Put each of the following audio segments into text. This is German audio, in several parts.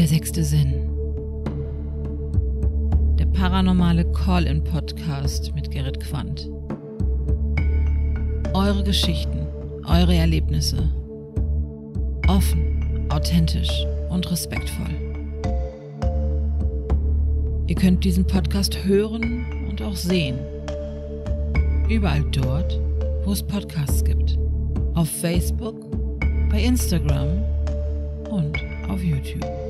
Der sechste Sinn. Der paranormale Call-in-Podcast mit Gerrit Quandt. Eure Geschichten, eure Erlebnisse. Offen, authentisch und respektvoll. Ihr könnt diesen Podcast hören und auch sehen. Überall dort, wo es Podcasts gibt. Auf Facebook, bei Instagram und auf YouTube.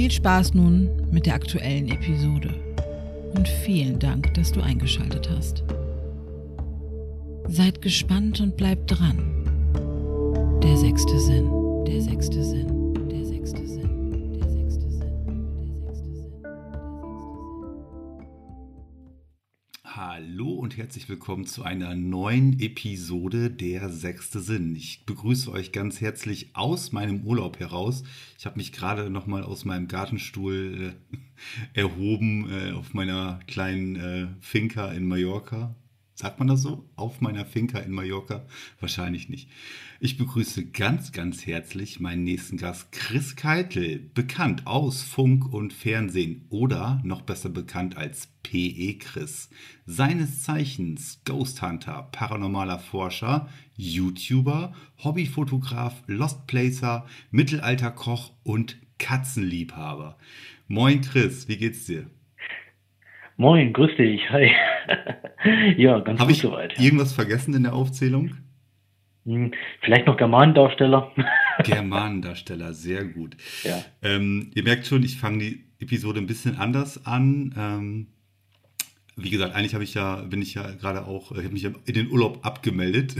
Viel Spaß nun mit der aktuellen Episode und vielen Dank, dass du eingeschaltet hast. Seid gespannt und bleibt dran. Der sechste Sinn, der sechste Sinn, herzlich willkommen zu einer neuen Episode Der sechste Sinn. Ich begrüße euch ganz herzlich aus meinem Urlaub heraus. Ich habe mich gerade noch mal aus meinem Gartenstuhl äh, erhoben äh, auf meiner kleinen äh, Finca in Mallorca. Sagt man das so? Auf meiner Finca in Mallorca? Wahrscheinlich nicht. Ich begrüße ganz, ganz herzlich meinen nächsten Gast, Chris Keitel, bekannt aus Funk und Fernsehen oder noch besser bekannt als PE Chris. Seines Zeichens Ghost Hunter, paranormaler Forscher, YouTuber, Hobbyfotograf, Lost Placer, Mittelalterkoch und Katzenliebhaber. Moin Chris, wie geht's dir? Moin, grüß dich. Hi. ja, ganz Habe gut ich soweit. Ja. irgendwas vergessen in der Aufzählung? Hm, Vielleicht noch Germanendarsteller. Germanendarsteller, sehr gut. ja. Ähm, ihr merkt schon, ich fange die Episode ein bisschen anders an. Ähm, wie gesagt, eigentlich habe ich ja, bin ich ja gerade auch, ich habe mich ja in den Urlaub abgemeldet.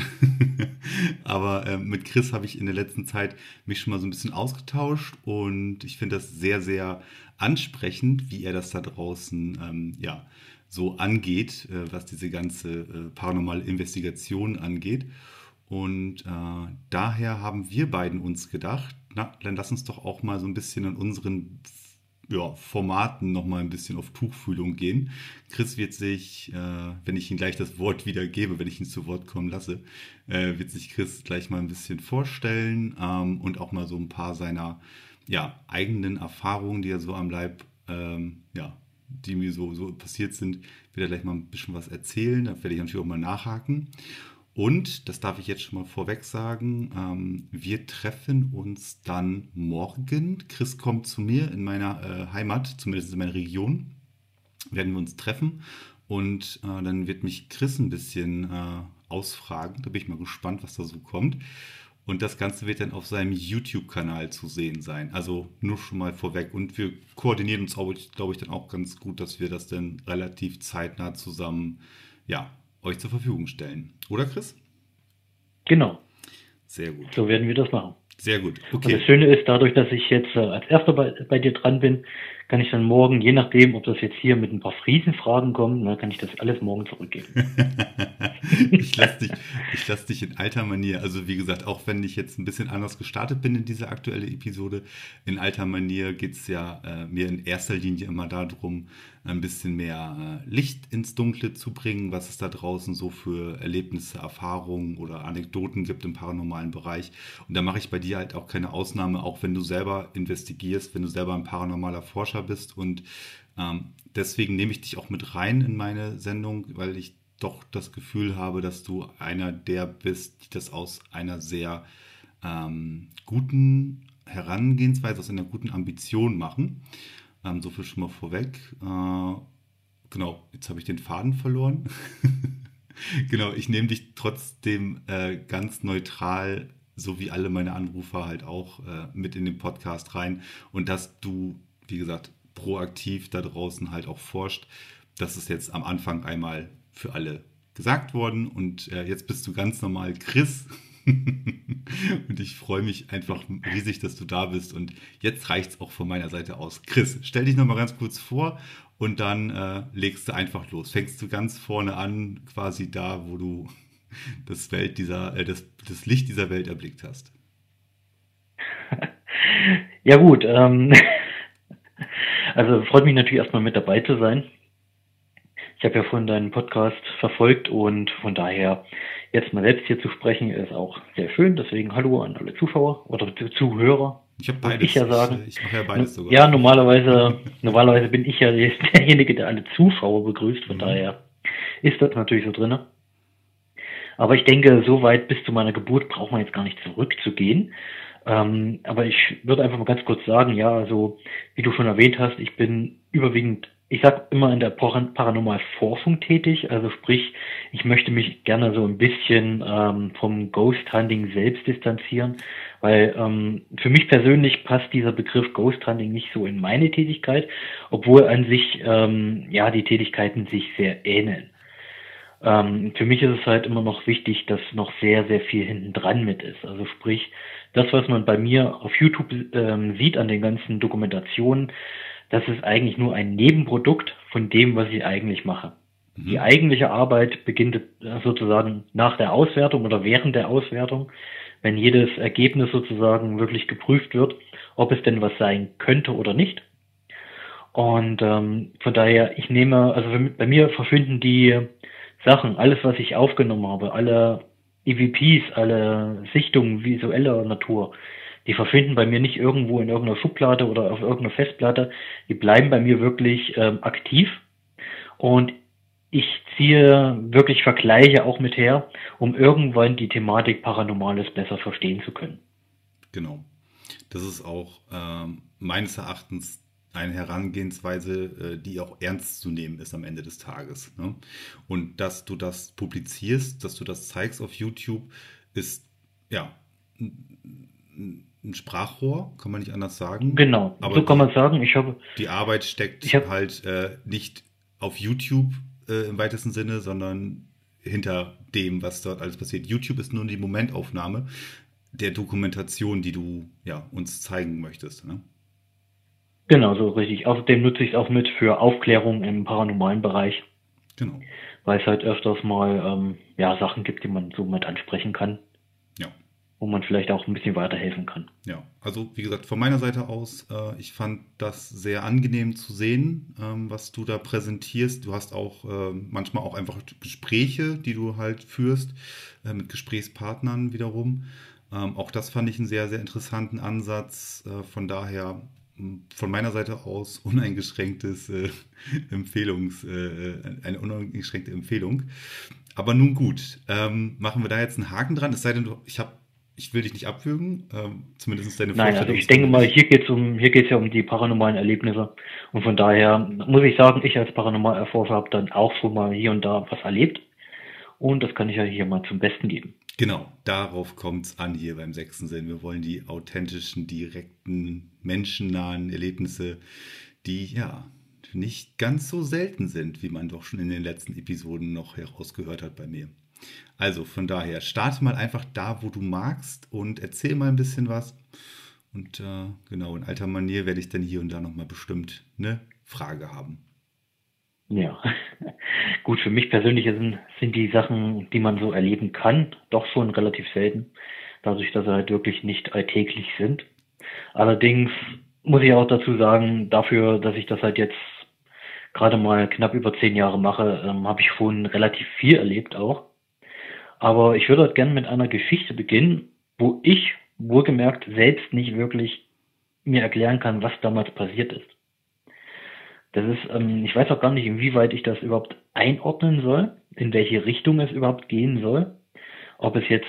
Aber ähm, mit Chris habe ich in der letzten Zeit mich schon mal so ein bisschen ausgetauscht und ich finde das sehr, sehr ansprechend, wie er das da draußen ähm, ja, so angeht, äh, was diese ganze äh, paranormale Investigation angeht. Und äh, daher haben wir beiden uns gedacht, na, dann lass uns doch auch mal so ein bisschen in unseren ja, Formaten noch mal ein bisschen auf Tuchfühlung gehen. Chris wird sich, äh, wenn ich ihm gleich das Wort wieder gebe, wenn ich ihn zu Wort kommen lasse, äh, wird sich Chris gleich mal ein bisschen vorstellen ähm, und auch mal so ein paar seiner ja, eigenen Erfahrungen, die er so am Leib, ähm, ja, die mir so, so passiert sind, wird er gleich mal ein bisschen was erzählen. Da werde ich natürlich auch mal nachhaken. Und, das darf ich jetzt schon mal vorweg sagen, ähm, wir treffen uns dann morgen. Chris kommt zu mir in meiner äh, Heimat, zumindest in meiner Region. Werden wir uns treffen und äh, dann wird mich Chris ein bisschen äh, ausfragen. Da bin ich mal gespannt, was da so kommt. Und das Ganze wird dann auf seinem YouTube-Kanal zu sehen sein. Also nur schon mal vorweg. Und wir koordinieren uns, glaube ich, dann auch ganz gut, dass wir das dann relativ zeitnah zusammen, ja, euch zur Verfügung stellen. Oder Chris? Genau, Sehr gut. so werden wir das machen. Sehr gut. Und das Okay. Schöne ist, dadurch, dass ich jetzt äh, als Erster bei, bei dir dran bin, kann ich dann morgen, je nachdem, ob das jetzt hier mit ein paar Friesenfragen kommt, dann kann ich das alles morgen zurückgeben. ich lasse dich, ich lass dich in alter Manier, also wie gesagt, auch wenn ich jetzt ein bisschen anders gestartet bin in diese aktuelle Episode, in alter Manier geht es ja äh, mir in erster Linie immer darum, ein bisschen mehr äh, Licht ins Dunkle zu bringen, was es da draußen so für Erlebnisse, Erfahrungen oder Anekdoten gibt im paranormalen Bereich. Und da mache ich bei dir halt auch keine Ausnahme, auch wenn du selber investigierst, wenn du selber ein paranormaler Forscher bist. Und ähm, deswegen nehme ich dich auch mit rein in meine Sendung, weil ich doch das Gefühl habe, dass du einer der bist, die das aus einer sehr ähm, guten Herangehensweise, aus einer guten Ambition machen. Ähm, so viel schon mal vorweg. Äh, genau, jetzt habe ich den Faden verloren. genau, ich nehme dich trotzdem äh, ganz neutral, so wie alle meine Anrufer halt auch, äh, mit in den Podcast rein. Und dass du, wie gesagt, proaktiv da draußen halt auch forscht. Das ist jetzt am Anfang einmal für alle gesagt worden. Und äh, jetzt bist du ganz normal Chris. und ich freue mich einfach riesig, dass du da bist. Und jetzt reicht es auch von meiner Seite aus. Chris, stell dich nochmal ganz kurz vor und dann äh, legst du einfach los. Fängst du ganz vorne an, quasi da, wo du das Welt dieser, äh, das, das Licht dieser Welt erblickt hast. Ja gut, ähm, also freut mich natürlich erstmal mit dabei zu sein. Ich habe ja vorhin deinen Podcast verfolgt und von daher jetzt mal selbst hier zu sprechen ist auch sehr schön. Deswegen hallo an alle Zuschauer oder Zu- Zuhörer. Ich habe beides. Ich, ja sagen, ich, ich mache ja beides sogar. Ja, normalerweise, normalerweise bin ich ja derjenige, der alle Zuschauer begrüßt, von mhm. daher ist das natürlich so drin. Aber ich denke, so weit bis zu meiner Geburt braucht man jetzt gar nicht zurückzugehen. Ähm, aber ich würde einfach mal ganz kurz sagen, ja, also wie du schon erwähnt hast, ich bin überwiegend ich sag immer in der Paranormalforschung tätig, also sprich, ich möchte mich gerne so ein bisschen ähm, vom Ghost Hunting selbst distanzieren, weil ähm, für mich persönlich passt dieser Begriff Ghost Hunting nicht so in meine Tätigkeit, obwohl an sich ähm, ja die Tätigkeiten sich sehr ähneln. Ähm, für mich ist es halt immer noch wichtig, dass noch sehr, sehr viel hinten dran mit ist. Also sprich, das, was man bei mir auf YouTube ähm, sieht an den ganzen Dokumentationen, das ist eigentlich nur ein Nebenprodukt von dem, was ich eigentlich mache. Mhm. Die eigentliche Arbeit beginnt sozusagen nach der Auswertung oder während der Auswertung, wenn jedes Ergebnis sozusagen wirklich geprüft wird, ob es denn was sein könnte oder nicht. Und ähm, von daher, ich nehme, also bei mir verschwinden die Sachen, alles, was ich aufgenommen habe, alle EVPs, alle Sichtungen visueller Natur, die verschwinden bei mir nicht irgendwo in irgendeiner Schublade oder auf irgendeiner Festplatte. Die bleiben bei mir wirklich ähm, aktiv. Und ich ziehe wirklich Vergleiche auch mit her, um irgendwann die Thematik Paranormales besser verstehen zu können. Genau. Das ist auch ähm, meines Erachtens eine Herangehensweise, äh, die auch ernst zu nehmen ist am Ende des Tages. Ne? Und dass du das publizierst, dass du das zeigst auf YouTube, ist ja ein Sprachrohr, kann man nicht anders sagen. Genau, aber so kann man sagen. Ich habe die Arbeit steckt hab, halt äh, nicht auf YouTube äh, im weitesten Sinne, sondern hinter dem, was dort alles passiert. YouTube ist nur die Momentaufnahme der Dokumentation, die du ja uns zeigen möchtest. Ne? Genau, so richtig. Außerdem nutze ich es auch mit für Aufklärung im paranormalen Bereich. Genau. Weil es halt öfters mal ähm, ja, Sachen gibt, die man so mit ansprechen kann wo man vielleicht auch ein bisschen weiterhelfen kann. Ja, also wie gesagt, von meiner Seite aus, äh, ich fand das sehr angenehm zu sehen, ähm, was du da präsentierst. Du hast auch äh, manchmal auch einfach Gespräche, die du halt führst äh, mit Gesprächspartnern wiederum. Ähm, auch das fand ich einen sehr, sehr interessanten Ansatz. Äh, von daher von meiner Seite aus uneingeschränktes äh, Empfehlungs, äh, eine uneingeschränkte Empfehlung. Aber nun gut, ähm, machen wir da jetzt einen Haken dran. Es sei denn, ich habe ich will dich nicht abwürgen, ähm, zumindest deine Nein, also ich denke mal, hier geht es um, ja um die paranormalen Erlebnisse. Und von daher muss ich sagen, ich als Paranormalerforscher habe dann auch schon mal hier und da was erlebt. Und das kann ich ja hier mal zum Besten geben. Genau, darauf kommt es an hier beim sechsten Sinn. Wir wollen die authentischen, direkten, menschennahen Erlebnisse, die ja nicht ganz so selten sind, wie man doch schon in den letzten Episoden noch herausgehört hat bei mir. Also von daher, starte mal einfach da, wo du magst und erzähl mal ein bisschen was. Und äh, genau, in alter Manier werde ich dann hier und da nochmal bestimmt eine Frage haben. Ja, gut, für mich persönlich sind, sind die Sachen, die man so erleben kann, doch schon relativ selten, dadurch, dass sie halt wirklich nicht alltäglich sind. Allerdings muss ich auch dazu sagen, dafür, dass ich das halt jetzt gerade mal knapp über zehn Jahre mache, ähm, habe ich schon relativ viel erlebt auch. Aber ich würde gerne mit einer Geschichte beginnen, wo ich wohlgemerkt selbst nicht wirklich mir erklären kann, was damals passiert ist. Das ist, ähm, ich weiß auch gar nicht, inwieweit ich das überhaupt einordnen soll, in welche Richtung es überhaupt gehen soll. Ob es jetzt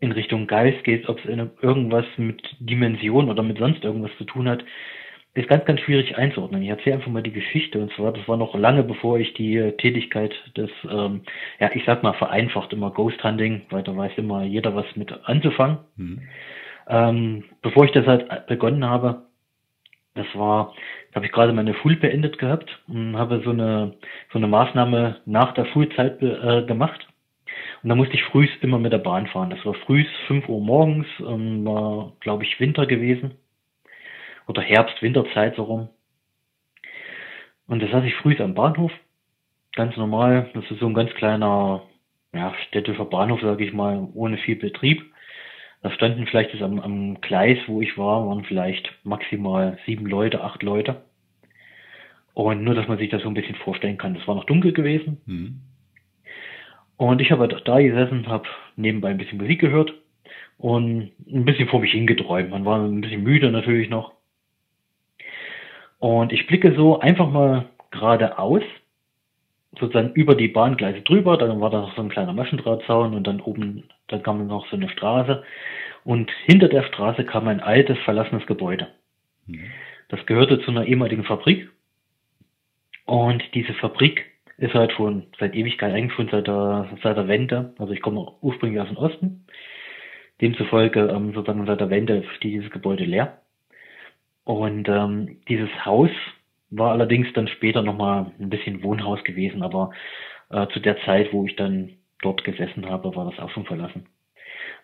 in Richtung Geist geht, ob es in irgendwas mit Dimension oder mit sonst irgendwas zu tun hat, ist ganz, ganz schwierig einzuordnen. Ich erzähle einfach mal die Geschichte. Und zwar, das war noch lange bevor ich die Tätigkeit des, ähm, ja, ich sag mal vereinfacht immer Ghost Hunting, weil da weiß immer jeder was mit anzufangen. Mhm. Ähm, bevor ich das halt begonnen habe, das war, habe ich gerade meine Schule beendet gehabt und habe so eine, so eine Maßnahme nach der Schulzeit äh, gemacht. Und da musste ich frühs immer mit der Bahn fahren. Das war frühs 5 Uhr morgens, ähm, war, glaube ich, Winter gewesen oder Herbst, Winterzeit so rum. Und da saß ich früh am Bahnhof, ganz normal. Das ist so ein ganz kleiner, ja, städtischer Bahnhof, sage ich mal, ohne viel Betrieb. Da standen vielleicht das am, am Gleis, wo ich war, waren vielleicht maximal sieben Leute, acht Leute. Und nur, dass man sich das so ein bisschen vorstellen kann. Es war noch dunkel gewesen. Mhm. Und ich habe halt da gesessen, habe nebenbei ein bisschen Musik gehört und ein bisschen vor mich hingeträumt. Man war ein bisschen müde natürlich noch. Und ich blicke so einfach mal geradeaus, sozusagen über die Bahngleise drüber, dann war da noch so ein kleiner Maschendrahtzaun und dann oben, dann kam noch so eine Straße. Und hinter der Straße kam ein altes, verlassenes Gebäude. Mhm. Das gehörte zu einer ehemaligen Fabrik. Und diese Fabrik ist halt schon seit Ewigkeit, eigentlich schon seit der, seit der Wende. Also ich komme ursprünglich aus dem Osten. Demzufolge ähm, sozusagen seit der Wende steht dieses Gebäude leer. Und ähm, dieses Haus war allerdings dann später nochmal ein bisschen Wohnhaus gewesen, aber äh, zu der Zeit, wo ich dann dort gesessen habe, war das auch schon verlassen.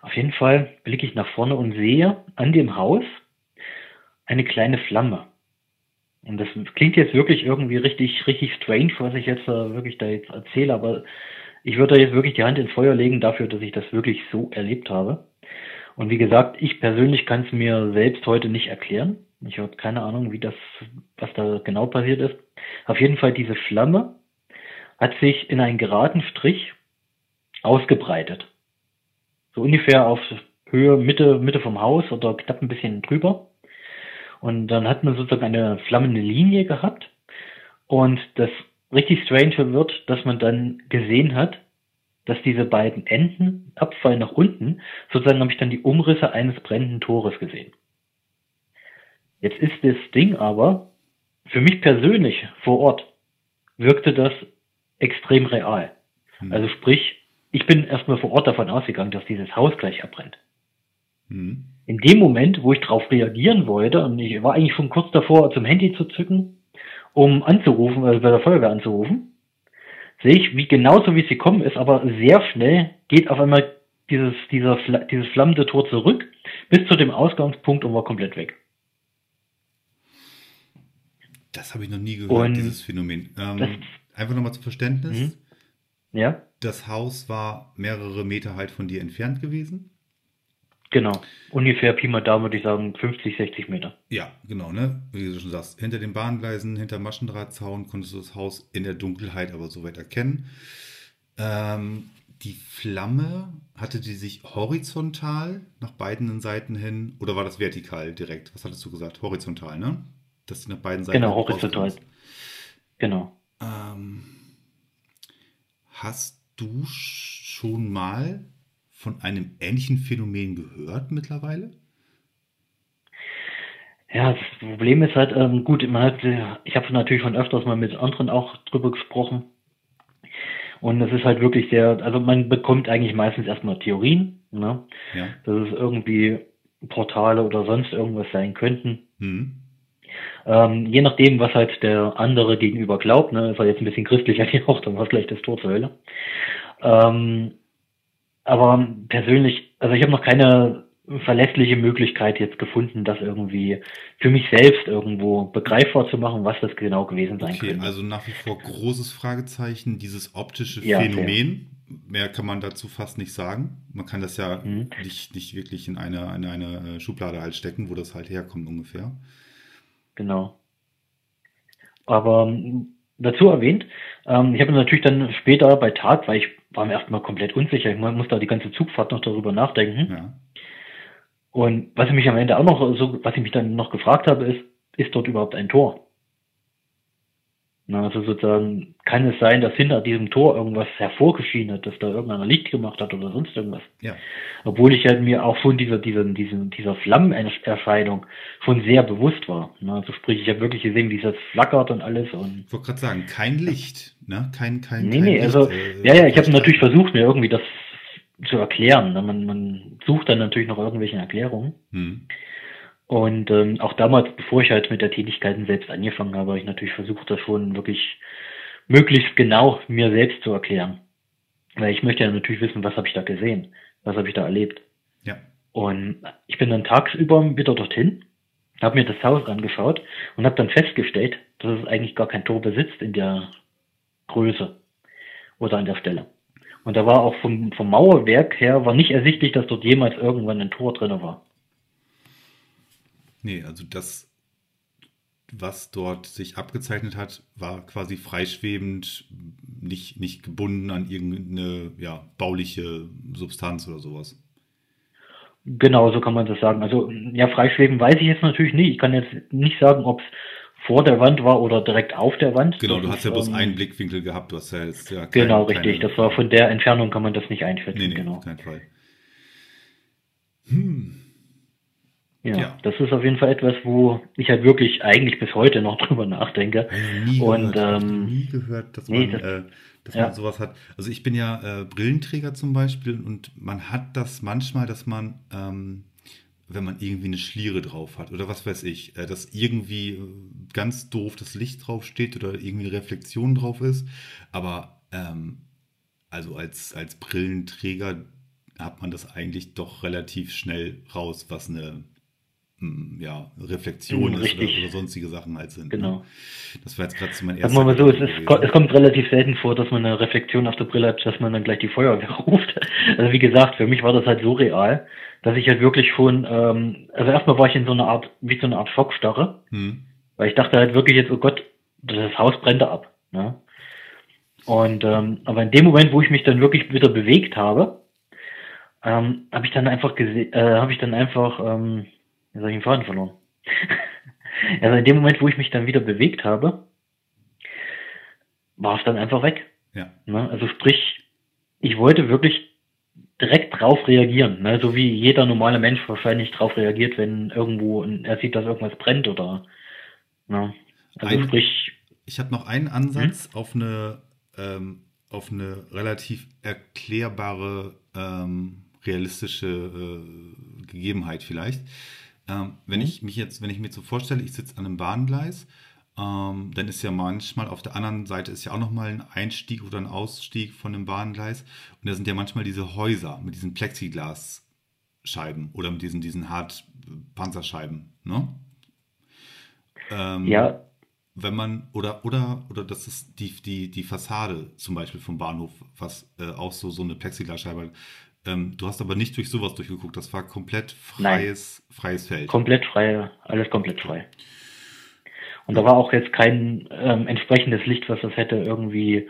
Auf jeden Fall blicke ich nach vorne und sehe an dem Haus eine kleine Flamme. Und das klingt jetzt wirklich irgendwie richtig, richtig strange, was ich jetzt äh, wirklich da jetzt erzähle, aber ich würde da jetzt wirklich die Hand ins Feuer legen dafür, dass ich das wirklich so erlebt habe. Und wie gesagt, ich persönlich kann es mir selbst heute nicht erklären. Ich habe keine Ahnung, wie das, was da genau passiert ist. Auf jeden Fall diese Flamme hat sich in einen geraden Strich ausgebreitet. So ungefähr auf Höhe, Mitte, Mitte vom Haus oder knapp ein bisschen drüber. Und dann hat man sozusagen eine flammende Linie gehabt. Und das richtig strange wird, dass man dann gesehen hat, dass diese beiden Enden abfallen nach unten. Sozusagen habe ich dann die Umrisse eines brennenden Tores gesehen. Jetzt ist das Ding aber, für mich persönlich vor Ort, wirkte das extrem real. Hm. Also sprich, ich bin erstmal vor Ort davon ausgegangen, dass dieses Haus gleich abbrennt. Hm. In dem Moment, wo ich darauf reagieren wollte, und ich war eigentlich schon kurz davor, zum Handy zu zücken, um anzurufen, also bei der Feuerwehr anzurufen, sehe ich, wie genauso wie es gekommen ist, aber sehr schnell geht auf einmal dieses, dieser, dieses flammende Tor zurück bis zu dem Ausgangspunkt und war komplett weg. Das habe ich noch nie gehört, und dieses Phänomen. Ähm, einfach nochmal zum Verständnis. Mhm. Ja. Das Haus war mehrere Meter halt von dir entfernt gewesen. Genau. Ungefähr Pi mal Daumen würde ich sagen 50, 60 Meter. Ja, genau, ne? Wie du schon sagst, hinter den Bahngleisen, hinter Maschendrahtzaun konntest du das Haus in der Dunkelheit aber soweit erkennen. Ähm, die Flamme, hatte die sich horizontal nach beiden Seiten hin oder war das vertikal direkt? Was hattest du gesagt? Horizontal, ne? Dass du nach beiden Seiten. Genau, horizontal. Genau. Ähm, hast du schon mal von einem ähnlichen Phänomen gehört mittlerweile? Ja, das Problem ist halt, ähm, gut, hat, ich habe natürlich schon öfters mal mit anderen auch drüber gesprochen. Und es ist halt wirklich sehr, also man bekommt eigentlich meistens erstmal Theorien, ne? Ja. dass es irgendwie Portale oder sonst irgendwas sein könnten. Mhm. Ähm, je nachdem, was halt der andere gegenüber glaubt, ne, ist er jetzt ein bisschen christlicher auch, dann war es gleich das Tor zur Hölle. Ähm, aber persönlich, also ich habe noch keine verlässliche Möglichkeit jetzt gefunden, das irgendwie für mich selbst irgendwo begreifbar zu machen, was das genau gewesen sein okay, könnte. Also nach wie vor großes Fragezeichen, dieses optische ja, Phänomen. Okay. Mehr kann man dazu fast nicht sagen. Man kann das ja mhm. nicht, nicht wirklich in eine, in eine Schublade halt stecken, wo das halt herkommt ungefähr. Genau. Aber ähm, dazu erwähnt, ähm, ich habe natürlich dann später bei Tag, weil ich war mir erstmal komplett unsicher, ich muss da die ganze Zugfahrt noch darüber nachdenken. Ja. Und was ich mich am Ende auch noch so, was ich mich dann noch gefragt habe, ist, ist dort überhaupt ein Tor? Na, also sozusagen kann es sein, dass hinter diesem Tor irgendwas hervorgeschienen hat, dass da irgendeiner Licht gemacht hat oder sonst irgendwas. Ja. Obwohl ich halt mir auch von dieser, dieser, dieser, dieser Flammenerscheinung schon sehr bewusst war. Na, also sprich, ich habe wirklich gesehen, wie es flackert und alles. Und ich wollte gerade sagen, kein Licht, ne? Kein, kein, nee, kein nee, Licht, also, äh, ja, ja, ich habe natürlich versucht, mir irgendwie das zu erklären. Man, man sucht dann natürlich noch irgendwelche Erklärungen. Hm. Und ähm, auch damals, bevor ich halt mit der Tätigkeiten selbst angefangen habe, habe ich natürlich versucht, das schon wirklich möglichst genau mir selbst zu erklären. Weil ich möchte ja natürlich wissen, was habe ich da gesehen, was habe ich da erlebt. Ja. Und ich bin dann tagsüber wieder dorthin, habe mir das Haus angeschaut und habe dann festgestellt, dass es eigentlich gar kein Tor besitzt in der Größe oder an der Stelle. Und da war auch vom, vom Mauerwerk her war nicht ersichtlich, dass dort jemals irgendwann ein Tor drin war. Nee, also das, was dort sich abgezeichnet hat, war quasi freischwebend, nicht, nicht gebunden an irgendeine ja, bauliche Substanz oder sowas. Genau, so kann man das sagen. Also ja, freischweben weiß ich jetzt natürlich nicht. Ich kann jetzt nicht sagen, ob es vor der Wand war oder direkt auf der Wand. Genau, das du hast ja bloß ähm, einen Blickwinkel gehabt. Du hast ja jetzt ja keine, Genau, richtig. Keine, Das war von der Entfernung kann man das nicht einschätzen. Nee, nee, genau. auf keinen Fall. Hm. Ja, Ja. das ist auf jeden Fall etwas, wo ich halt wirklich eigentlich bis heute noch drüber nachdenke. Noch nie Und, gehört, ähm, nie gehört, dass nee, man, das- äh, dass ja. man sowas hat. Also ich bin ja äh, Brillenträger zum Beispiel und man hat das manchmal, dass man, ähm, wenn man irgendwie eine Schliere drauf hat oder was weiß ich, äh, dass irgendwie äh, ganz doof das Licht drauf steht oder irgendwie eine Reflexion drauf ist. Aber ähm, also als, als Brillenträger hat man das eigentlich doch relativ schnell raus, was eine ja, Reflexion ist oder, richtig. oder sonstige Sachen halt sind. Genau. Ne? Das war jetzt gerade zu meinem Sagen ersten. wir mal so, es, ist, es kommt relativ selten vor, dass man eine Reflexion auf der Brille hat, dass man dann gleich die Feuerwehr ruft. Also wie gesagt, für mich war das halt so real, dass ich halt wirklich schon, ähm, also erstmal war ich in so einer Art, wie so eine Art Schockstarre, Hm. weil ich dachte halt wirklich jetzt, oh Gott, das Haus brennt ab. Ne? Und ähm, aber in dem Moment, wo ich mich dann wirklich wieder bewegt habe, ähm, habe ich dann einfach gesehen, äh, habe ich dann einfach, ähm, jetzt habe ich den Faden verloren. also in dem Moment, wo ich mich dann wieder bewegt habe, war es dann einfach weg. Ja. Ne? Also sprich, ich wollte wirklich direkt drauf reagieren, ne? so wie jeder normale Mensch wahrscheinlich drauf reagiert, wenn irgendwo er sieht, dass irgendwas brennt oder ne? also Ein- sprich, Ich habe noch einen Ansatz auf eine ähm, auf eine relativ erklärbare ähm, realistische äh, Gegebenheit vielleicht. Ähm, wenn ich mich jetzt, wenn ich mir so vorstelle, ich sitze an einem Bahngleis, ähm, dann ist ja manchmal auf der anderen Seite ist ja auch nochmal ein Einstieg oder ein Ausstieg von einem Bahngleis und da sind ja manchmal diese Häuser mit diesen Plexiglasscheiben oder mit diesen diesen Hartpanzerscheiben, ne? Ähm, ja, wenn man oder oder oder das ist die die die Fassade zum Beispiel vom Bahnhof, was äh, auch so so eine Plexiglasscheibe. Ähm, du hast aber nicht durch sowas durchgeguckt. Das war komplett freies freies Feld. komplett frei, alles komplett frei. Und da war auch jetzt kein ähm, entsprechendes Licht, was das hätte irgendwie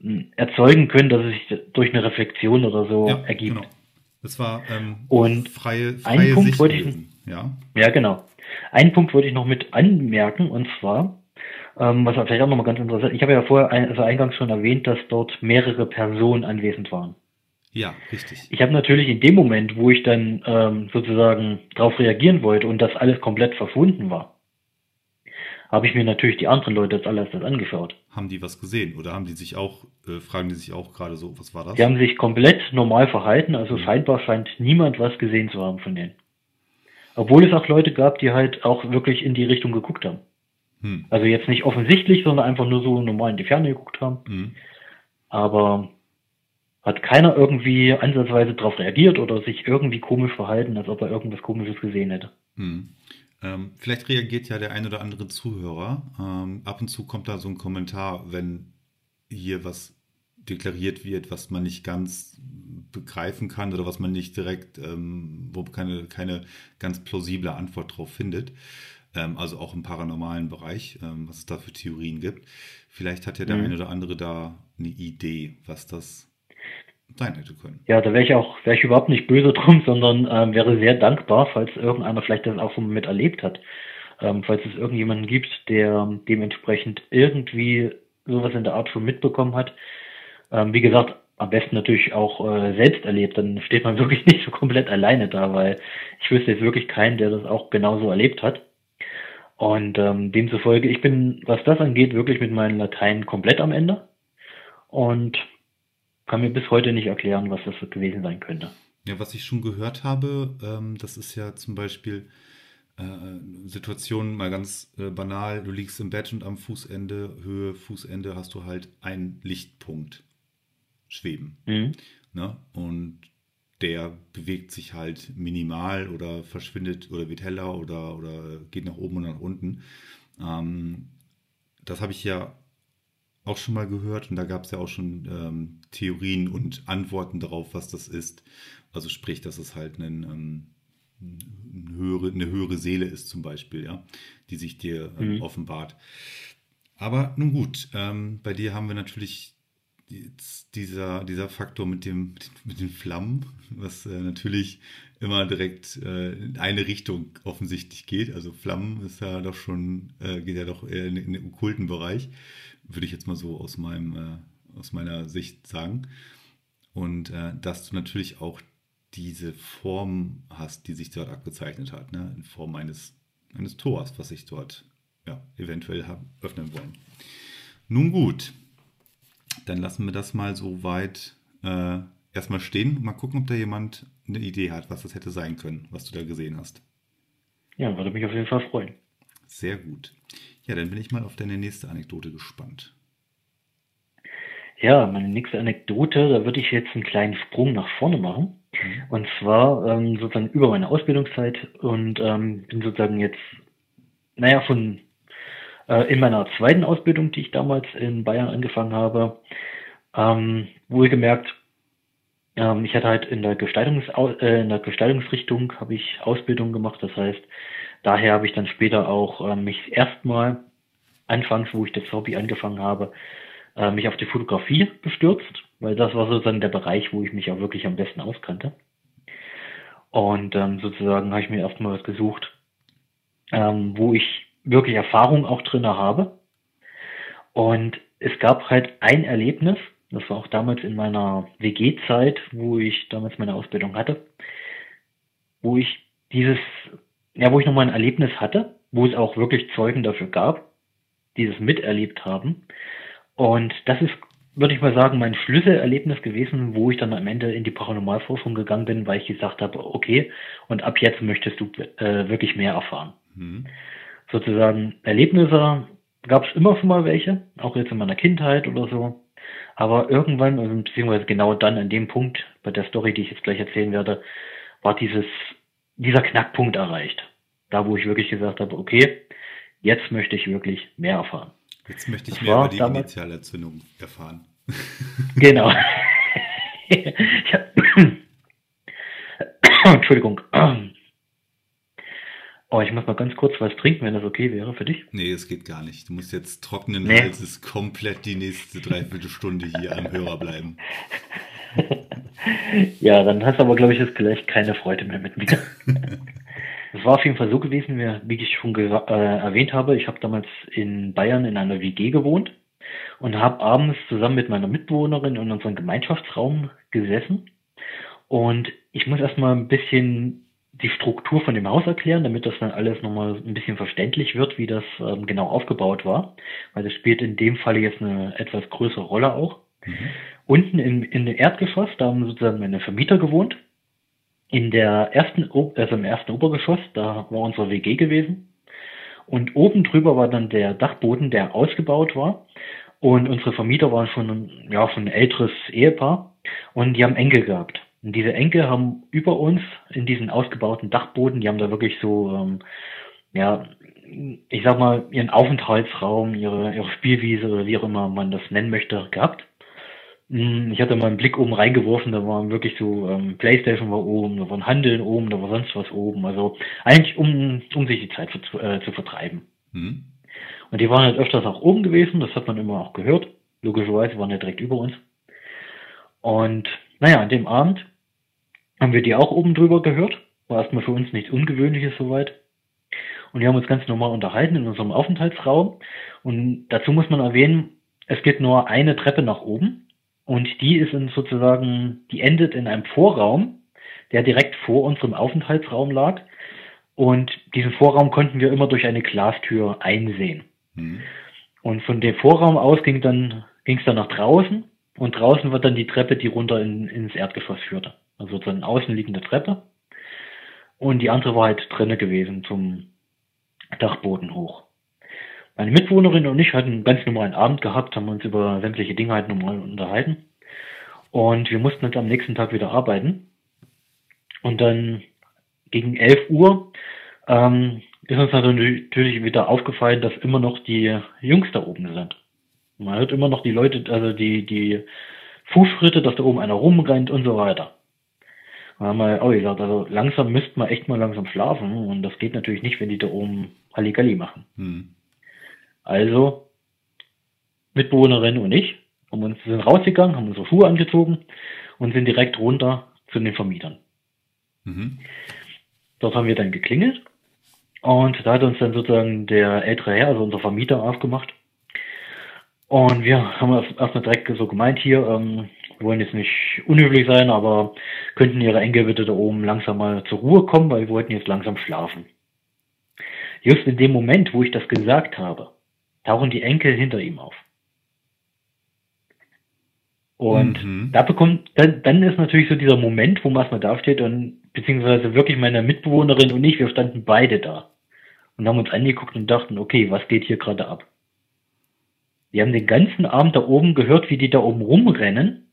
mh, erzeugen können, dass es sich durch eine Reflexion oder so ja, ergibt. genau. Das war ähm, Und freie einen freie Punkt Sicht wollte ich-. Ja. Ja, genau. Einen Punkt wollte ich noch mit anmerken, und zwar, ähm, was vielleicht auch nochmal ganz interessant Ich habe ja vorher ein, also eingangs schon erwähnt, dass dort mehrere Personen anwesend waren. Ja, richtig. Ich habe natürlich in dem Moment, wo ich dann ähm, sozusagen darauf reagieren wollte und das alles komplett verschwunden war, habe ich mir natürlich die anderen Leute als allererstes angeschaut. Haben die was gesehen oder haben die sich auch äh, fragen die sich auch gerade so, was war das? Die haben sich komplett normal verhalten, also scheinbar scheint niemand was gesehen zu haben von denen. Obwohl es auch Leute gab, die halt auch wirklich in die Richtung geguckt haben. Hm. Also jetzt nicht offensichtlich, sondern einfach nur so normal in die Ferne geguckt haben. Hm. Aber hat keiner irgendwie ansatzweise darauf reagiert oder sich irgendwie komisch verhalten, als ob er irgendwas Komisches gesehen hätte. Hm. Ähm, vielleicht reagiert ja der ein oder andere Zuhörer. Ähm, ab und zu kommt da so ein Kommentar, wenn hier was deklariert wird, was man nicht ganz begreifen kann oder was man nicht direkt, ähm, wo keine, keine ganz plausible Antwort drauf findet. Ähm, also auch im paranormalen Bereich, ähm, was es da für Theorien gibt. Vielleicht hat ja der Mhm. eine oder andere da eine Idee, was das sein hätte können. Ja, da wäre ich auch, wäre ich überhaupt nicht böse drum, sondern ähm, wäre sehr dankbar, falls irgendeiner vielleicht das auch schon mit erlebt hat. Ähm, falls es irgendjemanden gibt, der dementsprechend irgendwie sowas in der Art schon mitbekommen hat. Ähm, wie gesagt, am besten natürlich auch äh, selbst erlebt, dann steht man wirklich nicht so komplett alleine da, weil ich wüsste jetzt wirklich keinen, der das auch genauso erlebt hat. Und ähm, demzufolge, ich bin, was das angeht, wirklich mit meinem Latein komplett am Ende. Und kann mir bis heute nicht erklären, was das so gewesen sein könnte. Ja, was ich schon gehört habe, ähm, das ist ja zum Beispiel äh, Situationen mal ganz äh, banal, du liegst im Bett und am Fußende, Höhe, Fußende hast du halt einen Lichtpunkt schweben. Mhm. Ne? Und der bewegt sich halt minimal oder verschwindet oder wird heller oder, oder geht nach oben und nach unten. Ähm, das habe ich ja auch schon mal gehört und da gab es ja auch schon ähm, Theorien und Antworten darauf, was das ist. Also sprich, dass es halt ein, ähm, eine, höhere, eine höhere Seele ist zum Beispiel, ja, die sich dir ähm, Mhm. offenbart. Aber nun gut, ähm, bei dir haben wir natürlich jetzt dieser, dieser Faktor mit, dem, mit den Flammen, was äh, natürlich immer direkt äh, in eine Richtung offensichtlich geht. Also Flammen ist ja doch schon, äh, geht ja doch eher in, in, den okkulten Bereich, würde ich jetzt mal so aus meinem, äh, aus meiner Sicht sagen. Und äh, dass du natürlich auch diese Form hast, die sich dort abgezeichnet hat, ne? in Form eines, eines Tors, was sich dort ja, eventuell öffnen wollen. Nun gut, dann lassen wir das mal so weit äh, erstmal stehen und mal gucken, ob da jemand eine Idee hat, was das hätte sein können, was du da gesehen hast. Ja, würde mich auf jeden Fall freuen. Sehr gut. Ja, dann bin ich mal auf deine nächste Anekdote gespannt. Ja, meine nächste Anekdote, da würde ich jetzt einen kleinen Sprung nach vorne machen. Mhm. Und zwar ähm, sozusagen über meine Ausbildungszeit und ähm, bin sozusagen jetzt, naja, von äh, in meiner zweiten Ausbildung, die ich damals in Bayern angefangen habe, ähm, wohlgemerkt, ähm, ich hatte halt in der, Gestaltungs äh, in der Gestaltungsrichtung habe ich Ausbildung gemacht. Das heißt, daher habe ich dann später auch äh, mich erstmal anfangs, wo ich das Hobby angefangen habe, äh, mich auf die Fotografie gestürzt, weil das war sozusagen der Bereich, wo ich mich auch wirklich am besten auskannte. Und ähm, sozusagen habe ich mir erstmal was gesucht, ähm, wo ich wirklich Erfahrung auch drin habe. Und es gab halt ein Erlebnis, das war auch damals in meiner WG-Zeit, wo ich damals meine Ausbildung hatte, wo ich dieses, ja, wo ich nochmal ein Erlebnis hatte, wo es auch wirklich Zeugen dafür gab, dieses miterlebt haben. Und das ist, würde ich mal sagen, mein Schlüsselerlebnis gewesen, wo ich dann am Ende in die Paranormalforschung gegangen bin, weil ich gesagt habe, okay, und ab jetzt möchtest du äh, wirklich mehr erfahren. Mhm. Sozusagen Erlebnisse gab es immer schon mal welche, auch jetzt in meiner Kindheit oder so. Aber irgendwann, beziehungsweise genau dann an dem Punkt bei der Story, die ich jetzt gleich erzählen werde, war dieses, dieser Knackpunkt erreicht. Da, wo ich wirklich gesagt habe, okay, jetzt möchte ich wirklich mehr erfahren. Jetzt möchte ich das mehr über die damals, Initialerzündung erfahren. Genau. Entschuldigung. Oh, ich muss mal ganz kurz was trinken, wenn das okay wäre für dich. Nee, es geht gar nicht. Du musst jetzt trockenen nee. Halses komplett die nächste Dreiviertelstunde hier am Hörer bleiben. ja, dann hast du aber, glaube ich, jetzt gleich keine Freude mehr mit mir. Es war auf jeden Fall so gewesen, wie ich schon äh, erwähnt habe, ich habe damals in Bayern in einer WG gewohnt und habe abends zusammen mit meiner Mitbewohnerin in unserem Gemeinschaftsraum gesessen. Und ich muss erstmal ein bisschen die Struktur von dem Haus erklären, damit das dann alles nochmal ein bisschen verständlich wird, wie das ähm, genau aufgebaut war. Weil das spielt in dem Falle jetzt eine etwas größere Rolle auch. Mhm. Unten in, in dem Erdgeschoss, da haben sozusagen meine Vermieter gewohnt. In der ersten, also im ersten Obergeschoss, da war unsere WG gewesen. Und oben drüber war dann der Dachboden, der ausgebaut war. Und unsere Vermieter waren schon, ja, schon ein älteres Ehepaar. Und die haben Enkel gehabt. Und diese Enkel haben über uns in diesen ausgebauten Dachboden, die haben da wirklich so, ähm, ja, ich sag mal, ihren Aufenthaltsraum, ihre, ihre Spielwiese oder wie auch immer man das nennen möchte, gehabt. Hm, ich hatte mal einen Blick oben reingeworfen, da war wirklich so, ähm, Playstation war oben, da war ein Handeln oben, da war sonst was oben. Also eigentlich um, um sich die Zeit zu, äh, zu vertreiben. Mhm. Und die waren halt öfters auch oben gewesen, das hat man immer auch gehört. Logischerweise waren ja direkt über uns. Und naja, an dem Abend haben wir die auch oben drüber gehört. War erstmal für uns nichts Ungewöhnliches soweit. Und wir haben uns ganz normal unterhalten in unserem Aufenthaltsraum. Und dazu muss man erwähnen, es gibt nur eine Treppe nach oben. Und die ist in sozusagen, die endet in einem Vorraum, der direkt vor unserem Aufenthaltsraum lag. Und diesen Vorraum konnten wir immer durch eine Glastür einsehen. Mhm. Und von dem Vorraum aus ging dann, ging es dann nach draußen. Und draußen war dann die Treppe, die runter in, ins Erdgeschoss führte. Also so eine außenliegende Treppe. Und die andere war halt drinnen gewesen zum Dachboden hoch. Meine Mitwohnerin und ich hatten einen ganz normalen Abend gehabt, haben uns über sämtliche Dinge halt normal unterhalten. Und wir mussten jetzt am nächsten Tag wieder arbeiten. Und dann gegen 11 Uhr ähm, ist uns natürlich wieder aufgefallen, dass immer noch die Jungs da oben sind. Man hört immer noch die Leute, also die, die Fußschritte, dass da oben einer rumrennt und so weiter. Da haben wir auch gesagt, also langsam müsste man echt mal langsam schlafen und das geht natürlich nicht, wenn die da oben Halligalli machen. Hm. Also, Mitbewohnerin und ich haben uns, sind rausgegangen, haben unsere Schuhe angezogen und sind direkt runter zu den Vermietern. Mhm. Dort haben wir dann geklingelt und da hat uns dann sozusagen der ältere Herr, also unser Vermieter, aufgemacht. Und wir haben erstmal direkt so gemeint hier, ähm, wir wollen jetzt nicht unhöflich sein, aber könnten Ihre Enkel bitte da oben langsam mal zur Ruhe kommen, weil wir wollten jetzt langsam schlafen. Just in dem Moment, wo ich das gesagt habe, tauchen die Enkel hinter ihm auf. Und mhm. da bekommt, dann, dann ist natürlich so dieser Moment, wo man erstmal dasteht und beziehungsweise wirklich meine Mitbewohnerin und ich, wir standen beide da und haben uns angeguckt und dachten, okay, was geht hier gerade ab? Wir haben den ganzen Abend da oben gehört, wie die da oben rumrennen.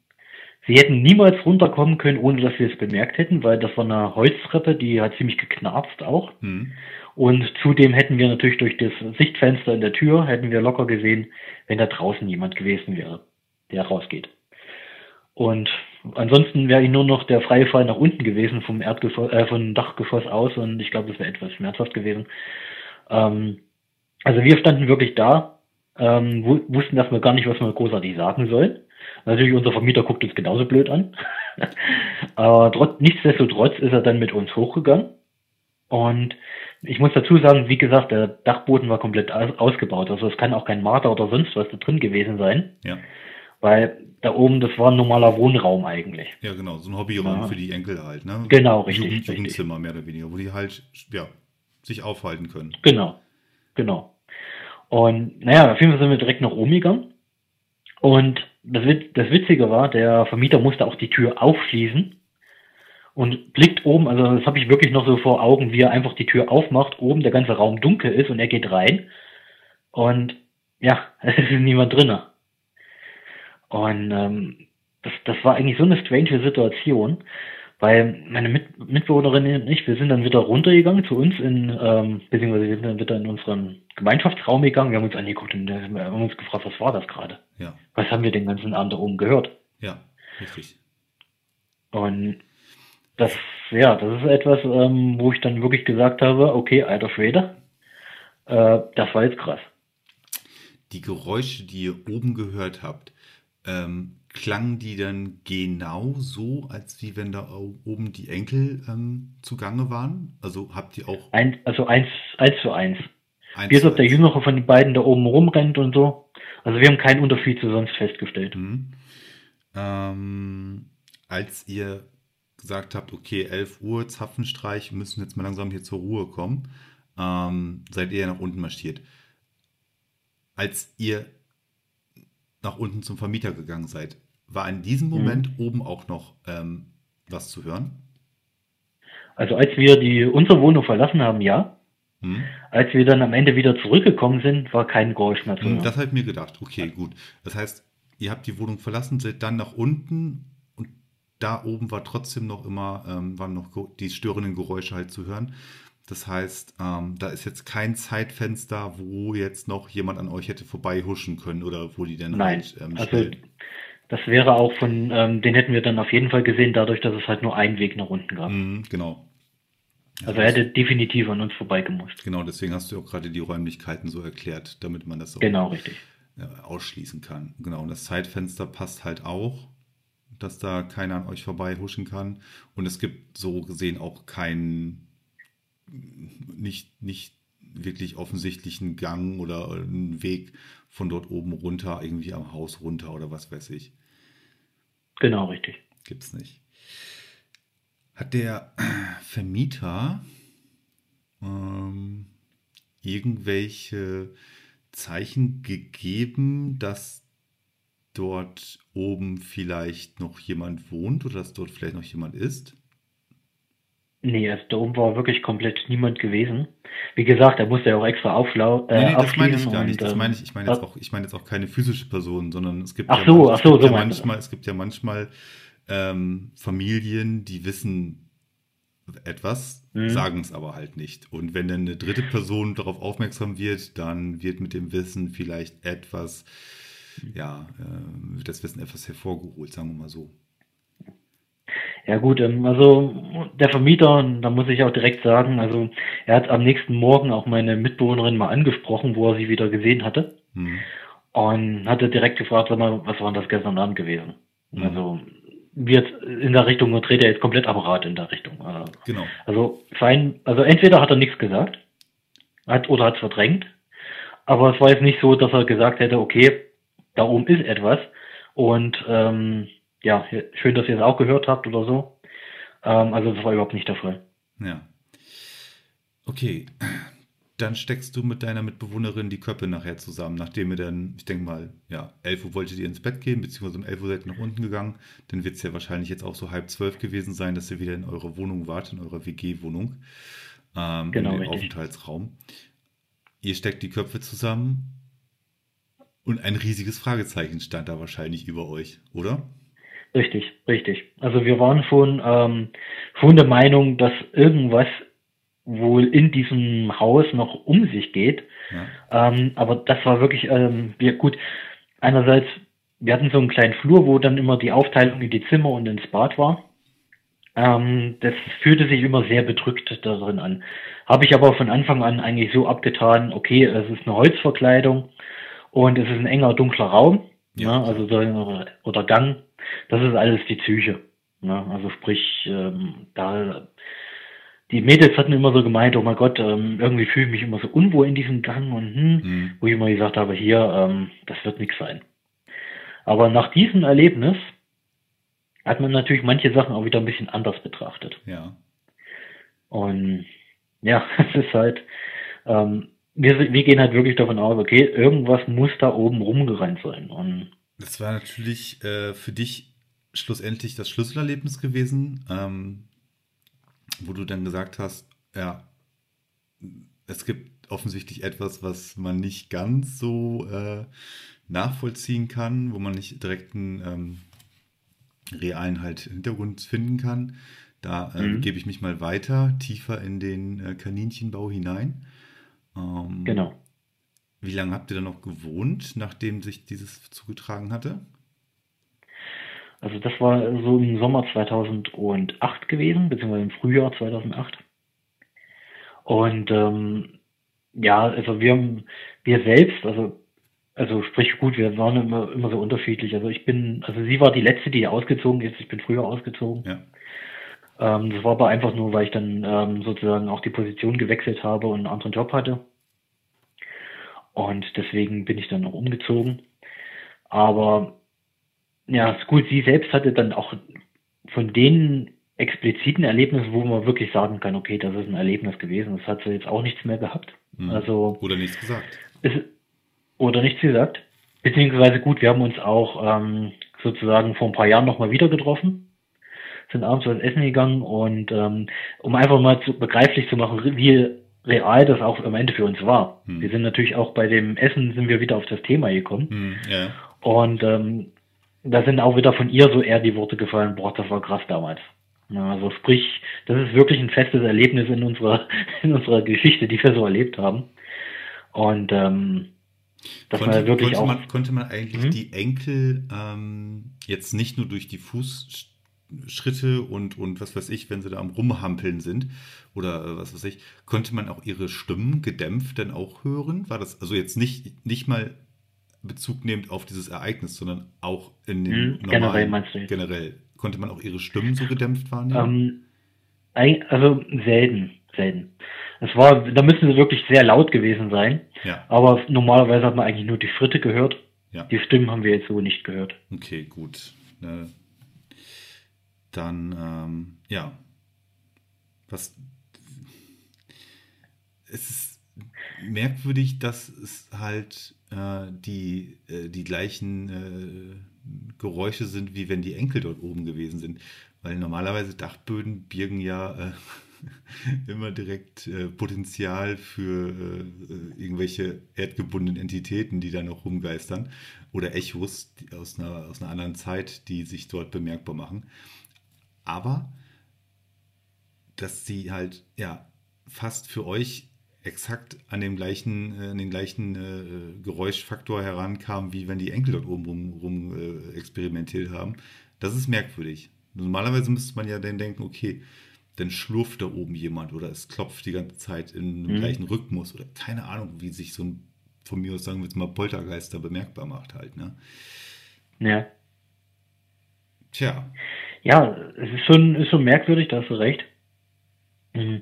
Sie hätten niemals runterkommen können, ohne dass wir es bemerkt hätten, weil das war eine Holztreppe, die hat ziemlich geknarzt auch. Mhm. Und zudem hätten wir natürlich durch das Sichtfenster in der Tür, hätten wir locker gesehen, wenn da draußen jemand gewesen wäre, der rausgeht. Und ansonsten wäre ich nur noch der freie Fall nach unten gewesen vom Erdgeschoss, äh, vom Dachgeschoss aus und ich glaube, das wäre etwas schmerzhaft gewesen. Ähm, also wir standen wirklich da, ähm, wussten erstmal gar nicht, was wir großartig sagen sollen. Natürlich, unser Vermieter guckt uns genauso blöd an. Aber trotz, nichtsdestotrotz ist er dann mit uns hochgegangen. Und ich muss dazu sagen, wie gesagt, der Dachboden war komplett ausgebaut. Also es kann auch kein Marder oder sonst was da drin gewesen sein. Ja. Weil da oben, das war ein normaler Wohnraum eigentlich. Ja, genau, so ein Hobbyraum ja. für die Enkel halt, ne? Genau, richtig. Jugend, Jugendzimmer mehr oder weniger, wo die halt, ja, sich aufhalten können. Genau, genau. Und naja, auf jeden Fall sind wir direkt nach oben gegangen. Und das, das Witzige war, der Vermieter musste auch die Tür aufschließen und blickt oben, also das habe ich wirklich noch so vor Augen, wie er einfach die Tür aufmacht, oben der ganze Raum dunkel ist und er geht rein. Und ja, es ist niemand drinnen. Und ähm, das, das war eigentlich so eine strange Situation, weil meine Mit Mitbewohnerin und ich, wir sind dann wieder runtergegangen zu uns in, ähm, beziehungsweise wir sind dann wieder in unseren Gemeinschaftsraum gegangen, wir haben uns angeguckt und wir haben uns gefragt, was war das gerade? Ja. Was haben wir den ganzen Abend da oben gehört? Ja, richtig. Und das, ja, das ist etwas, ähm, wo ich dann wirklich gesagt habe, okay, alter Schwede, äh, das war jetzt krass. Die Geräusche, die ihr oben gehört habt, ähm, klangen die dann genau so, als wie wenn da oben die Enkel ähm, zugange waren? Also habt ihr auch. Ein, also eins, eins zu eins. eins Wie ob der Jüngere von den beiden da oben rumrennt und so. Also wir haben keinen Unterschied zu sonst festgestellt. Mhm. Ähm, als ihr gesagt habt, okay, 11 Uhr, Zapfenstreich, müssen jetzt mal langsam hier zur Ruhe kommen, ähm, seid ihr nach unten marschiert. Als ihr nach unten zum Vermieter gegangen seid, war in diesem Moment mhm. oben auch noch ähm, was zu hören? Also als wir die unsere Wohnung verlassen haben, ja. Mhm. Als wir dann am Ende wieder zurückgekommen sind, war kein Geräusch mehr zu hören. Das habe ich mir gedacht. Okay, gut. Das heißt, ihr habt die Wohnung verlassen, seid dann nach unten da oben war trotzdem noch immer, ähm, waren noch die störenden Geräusche halt zu hören. Das heißt, ähm, da ist jetzt kein Zeitfenster, wo jetzt noch jemand an euch hätte vorbeihuschen können oder wo die denn Nein, halt ähm, also das wäre auch von, ähm, den hätten wir dann auf jeden Fall gesehen, dadurch, dass es halt nur einen Weg nach unten gab. Mhm, genau. Also er hätte definitiv an uns vorbeigemusst. Genau, deswegen hast du auch gerade die Räumlichkeiten so erklärt, damit man das auch genau, richtig. ausschließen kann. Genau, und das Zeitfenster passt halt auch, dass da keiner an euch vorbei huschen kann. Und es gibt so gesehen auch keinen nicht, nicht wirklich offensichtlichen Gang oder einen Weg von dort oben runter, irgendwie am Haus runter oder was weiß ich. Genau, richtig. Gibt's nicht. Hat der Vermieter ähm, irgendwelche Zeichen gegeben, dass dort oben vielleicht noch jemand wohnt oder dass dort vielleicht noch jemand ist? Nee, also da oben war wirklich komplett niemand gewesen. Wie gesagt, er musste ja auch extra auflau äh, nee, nee, das meine ich gar nicht. Das ähm, meine ich, ich meine jetzt auch, ich meine jetzt auch keine physische Person, sondern es gibt ach so, ja, ach so, so ja manchmal, es gibt ja manchmal ähm, Familien, die wissen etwas, mhm. sagen es aber halt nicht. Und wenn dann eine dritte Person darauf aufmerksam wird, dann wird mit dem Wissen vielleicht etwas, ja, äh, das Wissen etwas hervorgeholt, sagen wir mal so. Ja gut, ähm, also der Vermieter, da muss ich auch direkt sagen, also er hat am nächsten Morgen auch meine Mitbewohnerin mal angesprochen, wo er sie wieder gesehen hatte. Mhm. und hatte direkt gefragt, sag mal, was war denn das gestern Abend gewesen? Mhm. Also wird in der Richtung und dreht er jetzt komplett am Rad in der Richtung. Äh, Genau. Also fein, also entweder hat er nichts gesagt, hat oder hat es verdrängt, aber es war jetzt nicht so, dass er gesagt hätte, okay, da oben ist etwas und ähm, ja, schön, dass ihr es auch gehört habt oder so. Ähm, also das war überhaupt nicht der Fall. Ja. Okay. Dann steckst du mit deiner Mitbewohnerin die Köpfe nachher zusammen, nachdem ihr dann, ich denke mal, ja, 11 Uhr wolltet ihr ins Bett gehen, beziehungsweise um 11 Uhr seid ihr nach unten gegangen. Dann wird es ja wahrscheinlich jetzt auch so halb zwölf gewesen sein, dass ihr wieder in eurer Wohnung wart, in eurer WG-Wohnung, ähm, Genau, in dem richtig. Aufenthaltsraum. Ihr steckt die Köpfe zusammen und ein riesiges Fragezeichen stand da wahrscheinlich über euch, oder? Richtig, richtig. Also wir waren schon, ähm, schon der Meinung, dass irgendwas wohl in diesem Haus noch um sich geht. Ja. Ähm, aber das war wirklich, ähm, wir, gut, einerseits, wir hatten so einen kleinen Flur, wo dann immer die Aufteilung in die Zimmer und ins Bad war. Ähm, das fühlte sich immer sehr bedrückt darin an. Habe ich aber von Anfang an eigentlich so abgetan, okay, es ist eine Holzverkleidung und es ist ein enger, dunkler Raum, Ja. ne, also so, oder Gang. Das ist alles die Psyche. Ne? Also sprich, ähm, da die Mädels hatten immer so gemeint, oh mein Gott, ähm, irgendwie fühle ich mich immer so unwohl in diesem Gang und hm, Mhm. wo ich immer gesagt habe, hier, ähm, das wird nichts sein. Aber nach diesem Erlebnis hat man natürlich manche Sachen auch wieder ein bisschen anders betrachtet. Ja. Und ja, es ist halt, ähm, wir, wir gehen halt wirklich davon aus, okay, irgendwas muss da oben rumgerannt sein. Und Das war natürlich äh, für dich schlussendlich das Schlüsselerlebnis gewesen, ähm, wo du dann gesagt hast, ja, es gibt offensichtlich etwas, was man nicht ganz so äh, nachvollziehen kann, wo man nicht direkt einen ähm, realen halt Hintergrund finden kann. Da äh, Mhm. gebe ich mich mal weiter, tiefer in den äh, Kaninchenbau hinein. Ähm, genau. Wie lange habt ihr da noch gewohnt, nachdem sich dieses zugetragen hatte? Also das war so im Sommer 2008 gewesen, beziehungsweise im Frühjahr 2008. Und ähm, ja, also wir wir selbst, also also sprich gut, wir waren immer, immer so unterschiedlich. Also ich bin, also sie war die letzte, die ausgezogen ist. Ich bin früher ausgezogen. Ja. Ähm, das war aber einfach nur, weil ich dann ähm, sozusagen auch die Position gewechselt habe und einen anderen Job hatte. Und deswegen bin ich dann noch umgezogen. Aber ja, ist gut, sie selbst hatte dann auch von den expliziten Erlebnissen, wo man wirklich sagen kann, okay, das ist ein Erlebnis gewesen, das hat sie jetzt auch nichts mehr gehabt. Mhm. Also Oder nichts gesagt. es, oder nichts gesagt. Beziehungsweise gut, wir haben uns auch ähm, sozusagen vor ein paar Jahren nochmal wieder getroffen, sind abends was essen gegangen und ähm, um einfach mal zu, begreiflich zu machen, wie real das auch am Ende für uns war. Hm. Wir sind natürlich auch bei dem Essen sind wir wieder auf das Thema gekommen Hm, ja. und ähm, da sind auch wieder von ihr so eher die Worte gefallen, boah, das war krass damals. Ja, also sprich, das ist wirklich ein festes Erlebnis in unserer in unserer Geschichte, die wir so erlebt haben. Und ähm, dass konnte, man wirklich konnte, auch man, konnte man eigentlich Mhm. die Enkel ähm, jetzt nicht nur durch die Fußschritte und, und was weiß ich, wenn sie da am Rumhampeln sind oder äh, was weiß ich, konnte man auch ihre Stimmen gedämpft dann auch hören? War das also jetzt nicht, nicht mal Bezug nehmend auf dieses Ereignis, sondern auch in den Mhm, normalen, generell meinst du jetzt? generell. Konnte man auch ihre Stimmen so gedämpft wahrnehmen? ähm, also selten, selten. Es war, da müssen sie wirklich sehr laut gewesen sein, ja, aber normalerweise hat man eigentlich nur die Schritte gehört. ja. Die Stimmen haben wir jetzt so nicht gehört. Okay, gut. Äh, dann, ähm, ja. Was. Es ist merkwürdig, dass es halt äh, die, äh, die gleichen äh, Geräusche sind, wie wenn die Enkel dort oben gewesen sind. Weil normalerweise Dachböden birgen ja äh, immer direkt äh, Potenzial für äh, irgendwelche erdgebundenen Entitäten, die da noch rumgeistern. Oder Echos aus, einer, aus einer anderen Zeit, die sich dort bemerkbar machen. Aber dass sie halt ja fast für euch exakt an dem gleichen, äh, an den gleichen äh, Geräuschfaktor herankam, wie wenn die Enkel dort oben rum, rum äh, experimentiert haben. Das ist merkwürdig. Normalerweise müsste man ja dann denken, okay, dann schlurft da oben jemand oder es klopft die ganze Zeit in einem Mhm. gleichen Rhythmus oder keine Ahnung, wie sich so ein von mir aus sagen wir jetzt mal Poltergeister bemerkbar macht halt, ne? Ja. Tja. Ja, es ist schon, ist schon merkwürdig, da hast du recht. Mhm.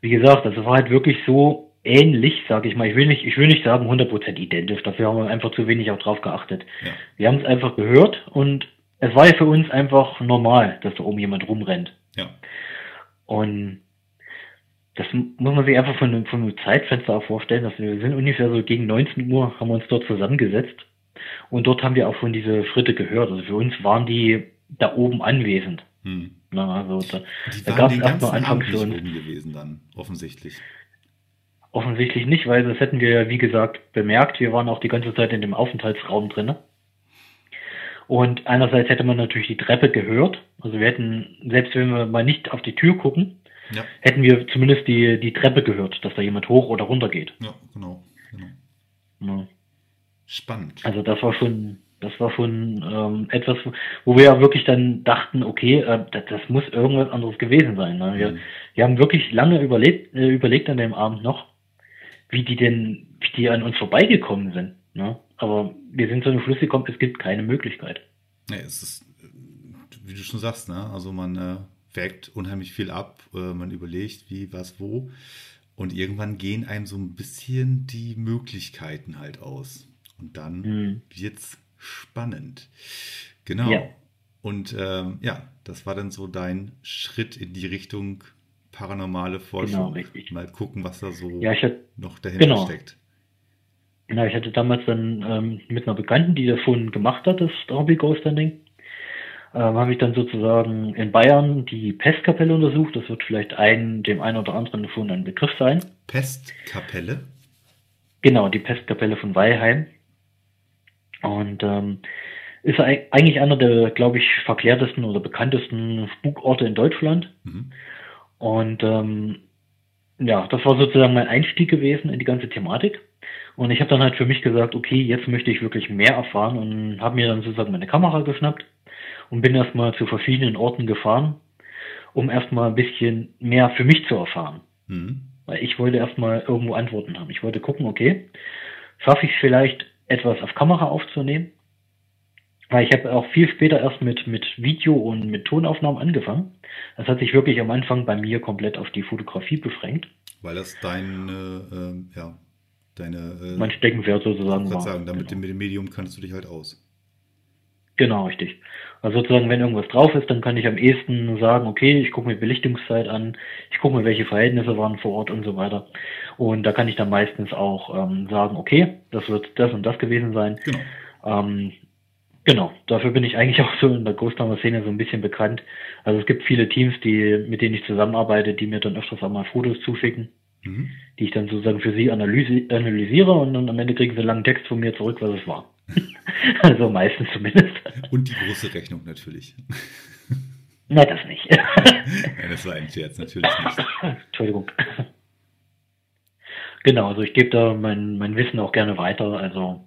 Wie gesagt, das war halt wirklich so ähnlich, sage ich mal. Ich will nicht, ich will nicht sagen 100% identisch. Dafür haben wir einfach zu wenig auch drauf geachtet. Ja. Wir haben es einfach gehört und es war ja für uns einfach normal, dass da oben jemand rumrennt. Ja. Und das muss man sich einfach von, einem- von einem Zeitfenster auch vorstellen, dass wir sind ungefähr so gegen 19 Uhr haben wir uns dort zusammengesetzt und dort haben wir auch von diese Schritte gehört. Also für uns waren die da oben anwesend. Hm. Na, also da, Die da gab es erstmal für uns oben gewesen dann, offensichtlich. offensichtlich nicht, weil das hätten wir ja wie gesagt bemerkt. Wir waren auch die ganze Zeit in dem Aufenthaltsraum drinne. Und einerseits hätte man natürlich die Treppe gehört. Also wir hätten, selbst wenn wir mal nicht auf die Tür gucken, Ja, hätten wir zumindest die, die Treppe gehört, dass da jemand hoch oder runter geht. ja, genau. genau. Ja. Spannend. Also das war schon, das war schon ähm, etwas, wo wir ja wirklich dann dachten, okay, äh, das, das muss irgendwas anderes gewesen sein. Ne? Wir, Mhm. wir haben wirklich lange überlebt, äh, überlegt an dem Abend noch, wie die denn, wie die an uns vorbeigekommen sind. Ne? Aber wir sind zu dem Schluss gekommen, es gibt keine Möglichkeit. Ja, es ist, äh, wie du schon sagst, ne? Also man äh, wägt unheimlich viel ab, äh, man überlegt, wie, was, wo. Und irgendwann gehen einem so ein bisschen die Möglichkeiten halt aus. Und dann Mhm. wird's spannend. Genau. Ja. Und ähm, ja, das war dann so dein Schritt in die Richtung paranormale Forschung. Genau, richtig. Mal gucken, was da so Ja, ich hatte, noch dahinter genau. steckt. na, ich hatte damals dann ähm, mit einer Bekannten, die das schon gemacht hat, das Hobby Ghosting, ähm, habe ich dann sozusagen in Bayern die Pestkapelle untersucht. Das wird vielleicht ein, dem einen oder anderen schon ein Begriff sein. Pestkapelle. Genau, die Pestkapelle von Weilheim. Und ähm, ist ei- eigentlich einer der, glaube ich, verklärtesten oder bekanntesten Spukorte in Deutschland. Mhm. Und ähm, ja, das war sozusagen mein Einstieg gewesen in die ganze Thematik. Und ich habe dann halt für mich gesagt, okay, jetzt möchte ich wirklich mehr erfahren und habe mir dann sozusagen meine Kamera geschnappt und bin erstmal zu verschiedenen Orten gefahren, um erstmal ein bisschen mehr für mich zu erfahren. Mhm. Weil ich wollte erstmal irgendwo Antworten haben. Ich wollte gucken, okay, schaffe ich es vielleicht etwas auf Kamera aufzunehmen? Weil ich habe auch viel später erst mit, mit Video und mit Tonaufnahmen angefangen. Das hat sich wirklich am Anfang bei mir komplett auf die Fotografie beschränkt. Weil das deine, ähm, ja, deine, äh, Mein Steckenpferd sozusagen war. sagen, damit genau. mit dem Medium kannst du dich halt aus. genau, richtig. Also sozusagen, wenn irgendwas drauf ist, dann kann ich am ehesten sagen, okay, ich gucke mir Belichtungszeit an, ich gucke mir, welche Verhältnisse waren vor Ort und so weiter. Und da kann ich dann meistens auch ähm, sagen, okay, das wird das und das gewesen sein. Genau. Ähm, genau, dafür bin ich eigentlich auch so in der Großtowner-Szene so ein bisschen bekannt. Also es gibt viele Teams, die, mit denen ich zusammenarbeite, die mir dann öfters auch mal Fotos zuschicken, Mhm. die ich dann sozusagen für sie analysi analysiere und dann am Ende kriegen sie einen langen Text von mir zurück, was es war. also meistens zumindest. Und die große Rechnung natürlich. Nein, das nicht. ja, das war ein Scherz, natürlich nicht. Entschuldigung. Genau, also ich gebe da mein, mein Wissen auch gerne weiter. Also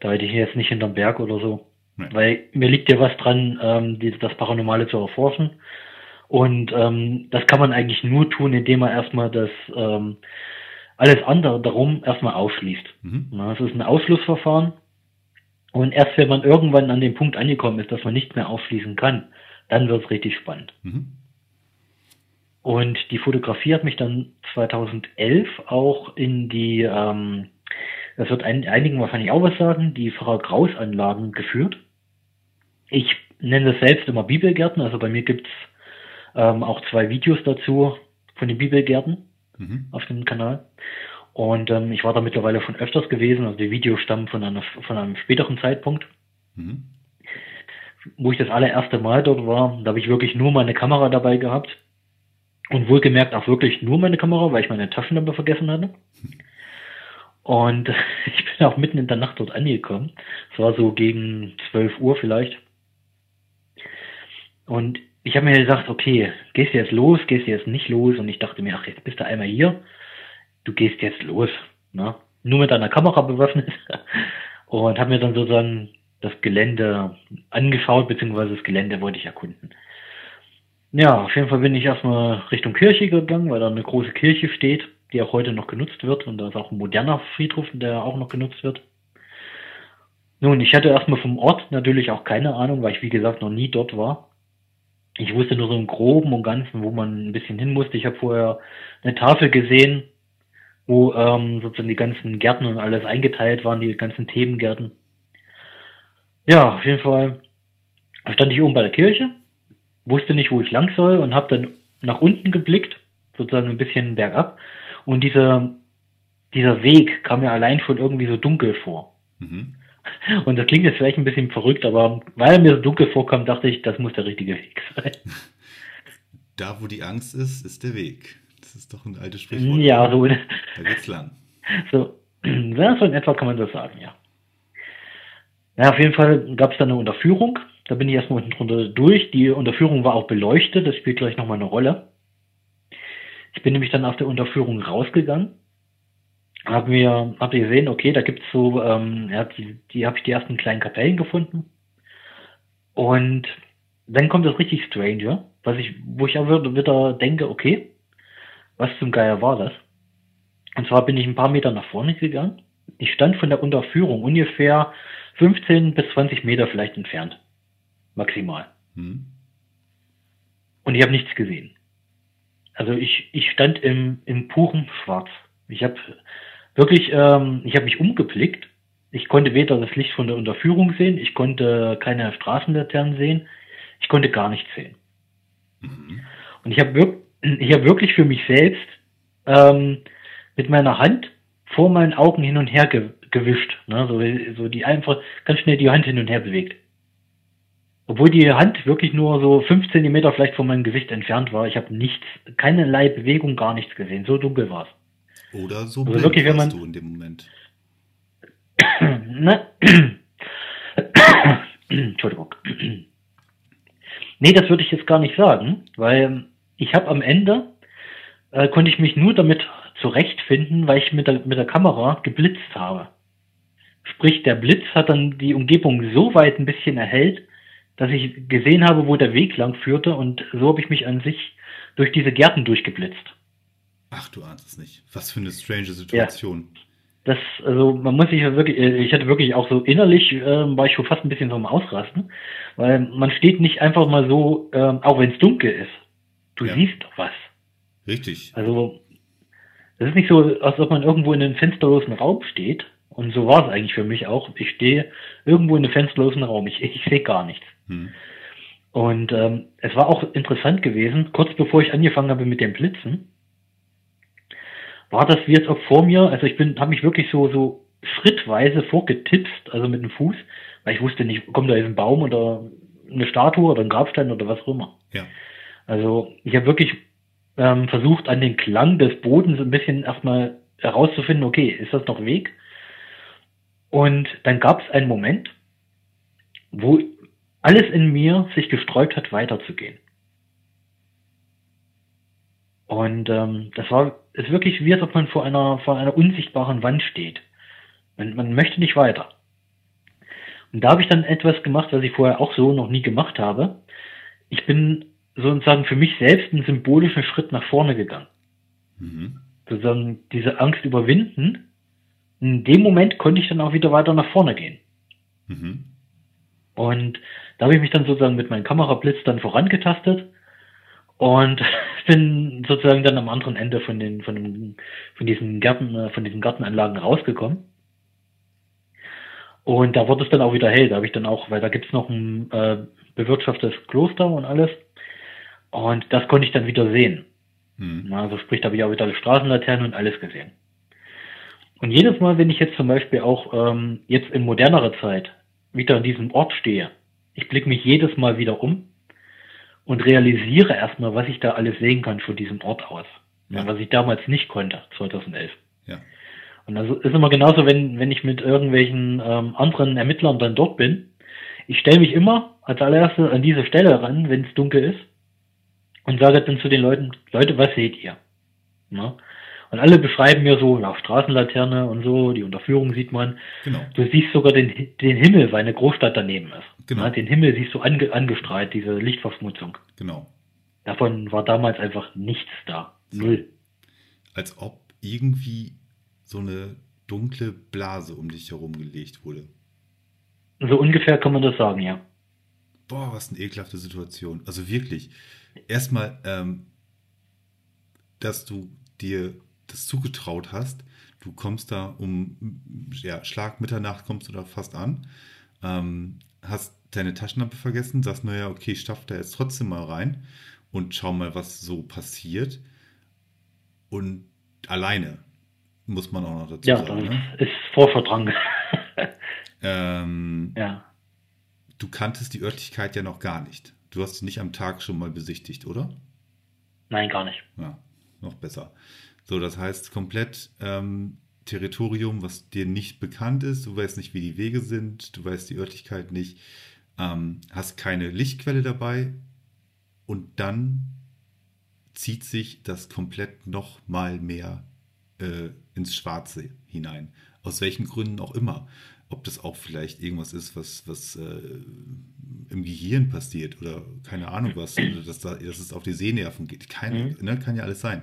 da hätte ich jetzt nicht hinterm Berg oder so. Nein. Weil mir liegt ja was dran, ähm, die, das Paranormale zu erforschen. Und ähm, das kann man eigentlich nur tun, indem man erstmal das ähm, alles andere darum erstmal ausschließt. Mhm. Na, Es ist ein Ausschlussverfahren. Und erst wenn man irgendwann an dem Punkt angekommen ist, dass man nicht mehr ausschließen kann, dann wird es richtig spannend. Mhm. Und die Fotografie hat mich dann 2011 auch in die, ähm, das wird ein, einigen wahrscheinlich auch was sagen, die Frau Kraus Anlagen geführt. Ich nenne das selbst immer Bibelgärten, also bei mir gibt's ähm, auch zwei Videos dazu von den Bibelgärten Mhm. auf dem Kanal. Und ähm, ich war da mittlerweile schon öfters gewesen, also die Videos stammen von, einer, von einem späteren Zeitpunkt Mhm. wo ich das allererste Mal dort war, da habe ich wirklich nur meine Kamera dabei gehabt. Und wohlgemerkt auch wirklich nur meine Kamera, weil ich meine Taschenlampe vergessen hatte. Und ich bin auch mitten in der Nacht dort angekommen. Es war so gegen 12 Uhr vielleicht. Und ich habe mir gesagt, okay, gehst du jetzt los, gehst du jetzt nicht los? Und ich dachte mir, ach, jetzt bist du einmal hier, du gehst jetzt los. Ne? Nur mit deiner Kamera bewaffnet. Und habe mir dann sozusagen das Gelände angeschaut, beziehungsweise das Gelände wollte ich erkunden. Ja, auf jeden Fall bin ich erstmal Richtung Kirche gegangen, weil da eine große Kirche steht. die auch heute noch genutzt wird. Und da ist auch ein moderner Friedhof, der auch noch genutzt wird. Nun, ich hatte erstmal vom Ort natürlich auch keine Ahnung, weil ich, wie gesagt, noch nie dort war. Ich wusste nur so im Groben und Ganzen, wo man ein bisschen hin musste. Ich habe vorher eine Tafel gesehen, wo ähm, sozusagen die ganzen Gärten und alles eingeteilt waren, die ganzen Themengärten. Ja, auf jeden Fall stand ich oben bei der Kirche, wusste nicht, wo ich lang soll und habe dann nach unten geblickt, sozusagen ein bisschen bergab. Und dieser, dieser Weg kam mir allein schon irgendwie so dunkel vor. Mhm. Und das klingt jetzt vielleicht ein bisschen verrückt, aber weil er mir so dunkel vorkam, dachte ich, das muss der richtige Weg sein. Da, wo die Angst ist, ist der Weg. Das ist doch ein altes Sprichwort. Ja, so. Da geht's lang. So, ja, so in etwa kann man das sagen, ja. Ja, auf jeden Fall gab es da eine Unterführung. Da bin ich erstmal unten drunter durch. Die Unterführung war auch beleuchtet. Das spielt gleich nochmal eine Rolle. Ich bin nämlich dann aus der Unterführung rausgegangen haben wir hab gesehen, okay, da gibt's so, ähm, die, die habe ich die ersten kleinen Kapellen gefunden. Und dann kommt das richtig Stranger, was ich, wo ich auch wieder denke, okay, was zum Geier war das? Und zwar bin ich ein paar Meter nach vorne gegangen. Ich stand von der Unterführung ungefähr 15 bis 20 Meter vielleicht entfernt. Maximal. Hm. Und ich habe nichts gesehen. Also ich, ich stand im, im puren Schwarz. Ich habe wirklich, ähm, ich habe mich umgeblickt. Ich konnte weder das Licht von der Unterführung sehen, ich konnte keine Straßenlaternen sehen, ich konnte gar nichts sehen. Mhm. Und ich habe ich hab wirklich für mich selbst ähm, mit meiner Hand vor meinen Augen hin und her ge gewischt. Ne? So, so die einfach ganz schnell die Hand hin und her bewegt. Obwohl die Hand wirklich nur so fünf Zentimeter vielleicht von meinem Gesicht entfernt war. Ich habe nichts, keinerlei Bewegung, gar nichts gesehen. So dunkel war es. Oder so also wirklich, wenn man du in dem Moment. ne? Entschuldigung. nee, das würde ich jetzt gar nicht sagen, weil ich habe am Ende äh, konnte ich mich nur damit zurechtfinden, weil ich mit der, mit der Kamera geblitzt habe. Sprich, der Blitz hat dann die Umgebung so weit ein bisschen erhellt, dass ich gesehen habe, wo der Weg lang führte und so habe ich mich an sich durch diese Gärten durchgeblitzt. Ach, du ahnst es nicht. Was für eine strange Situation. Ja. Das, also man muss sich ja wirklich, äh, ich hatte wirklich auch so innerlich, äh, war ich schon fast ein bisschen so am Ausrasten, weil man steht nicht einfach mal so, äh, auch wenn es dunkel ist. Du ja. siehst doch was. Richtig. Also, das ist nicht so, als ob man irgendwo in einem fensterlosen Raum steht. Und so war es eigentlich für mich auch. Ich stehe irgendwo in einem fensterlosen Raum. Ich, ich sehe gar nichts. Hm. Und ähm, es war auch interessant gewesen, kurz bevor ich angefangen habe mit dem Blitzen, war das wie jetzt auch vor mir, also ich bin, habe mich wirklich so, so schrittweise vorgetipst, also mit dem Fuß, weil ich wusste nicht, kommt da jetzt ein Baum oder eine Statue oder ein Grabstein oder was auch immer. Ja. Also ich habe wirklich ähm, versucht, an den Klang des Bodens ein bisschen erstmal herauszufinden, okay, ist das noch Weg? Und dann gab es einen Moment, wo alles in mir sich gesträubt hat, weiterzugehen. Und ähm, das war ist wirklich wie, als ob man vor einer, vor einer unsichtbaren Wand steht. Man, man möchte nicht weiter. Und da habe ich dann etwas gemacht, was ich vorher auch so noch nie gemacht habe. Ich bin sozusagen für mich selbst einen symbolischen Schritt nach vorne gegangen. Mhm. Sozusagen diese Angst überwinden. In dem Moment konnte ich dann auch wieder weiter nach vorne gehen. Mhm. Und da habe ich mich dann sozusagen mit meinem Kamerablitz dann vorangetastet und bin sozusagen dann am anderen Ende von den, von, den, von diesen Gärten, äh, von diesen Gartenanlagen rausgekommen. Und da wurde es dann auch wieder hell. Da habe ich dann auch, weil da gibt's noch ein äh, bewirtschaftetes Kloster und alles. Und das konnte ich dann wieder sehen. Hm. Also sprich, da habe ich auch wieder die Straßenlaternen und alles gesehen. Und jedes Mal, wenn ich jetzt zum Beispiel auch ähm, jetzt in modernerer Zeit wieder an diesem Ort stehe, ich blicke mich jedes Mal wieder um und realisiere erstmal, was ich da alles sehen kann von diesem Ort aus. Ja. Was ich damals nicht konnte, 2011. Ja. Und das ist immer genauso, wenn, wenn ich mit irgendwelchen ähm, anderen Ermittlern dann dort bin. Ich stelle mich immer als allererstes an diese Stelle ran, wenn es dunkel ist, und sage dann zu den Leuten, Leute, was seht ihr? Ja? Und alle beschreiben mir so, ja, Straßenlaterne und so, die Unterführung sieht man. Genau. Du siehst sogar den, den Himmel, weil eine Großstadt daneben ist. Genau. Ja, den Himmel siehst du ange, angestrahlt, diese Lichtverschmutzung. Genau. Davon war damals einfach nichts da. Null. Als ob irgendwie so eine dunkle Blase um dich herum gelegt wurde. So ungefähr kann man das sagen, ja. Boah, was eine ekelhafte Situation. Also wirklich. Erstmal, ähm, dass du dir das zugetraut hast. Du kommst da um ja, Schlag Mitternacht kommst du da fast an. Ähm, hast deine Taschenlampe vergessen, sagst, naja, okay, ich stapf da jetzt trotzdem mal rein und schau mal, was so passiert. Und alleine muss man auch noch dazu ja, sagen. Ja, ne? ist Vorverdrang. ähm, ja. Du kanntest die Örtlichkeit ja noch gar nicht. Du hast sie nicht am Tag schon mal besichtigt, oder? Nein, gar nicht. Ja, noch besser. So, das heißt komplett ähm, Territorium, was dir nicht bekannt ist. Du weißt nicht, wie die Wege sind. Du weißt die Örtlichkeit nicht. Ähm, hast keine Lichtquelle dabei. Und dann zieht sich das komplett noch mal mehr äh, ins Schwarze hinein. Aus welchen Gründen auch immer. Ob das auch vielleicht irgendwas ist, was, was äh, im Gehirn passiert oder keine Ahnung was, dass, da, dass es auf die Sehnerven geht. Keine, mhm. ne, kann ja alles sein.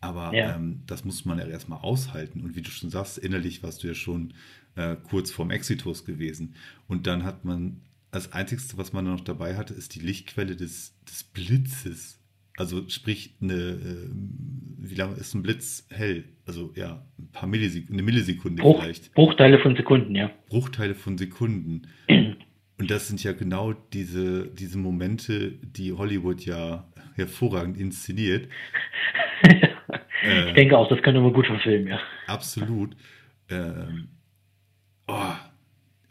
Aber ja. ähm, das muss man ja erstmal aushalten. Und wie du schon sagst, innerlich warst du ja schon äh, kurz vorm Exitus gewesen. Und dann hat man, das Einzige, was man noch dabei hatte, ist die Lichtquelle des, des Blitzes. Also sprich, eine, äh, wie lange ist ein Blitz hell? Also ja, ein paar Millisekunden, eine Millisekunde Bruch, vielleicht. Bruchteile von Sekunden, ja. Bruchteile von Sekunden. Und das sind ja genau diese, diese Momente, die Hollywood ja hervorragend inszeniert. Ich denke auch, das könnte man gut verfilmen, ja. Absolut. Ähm, oh,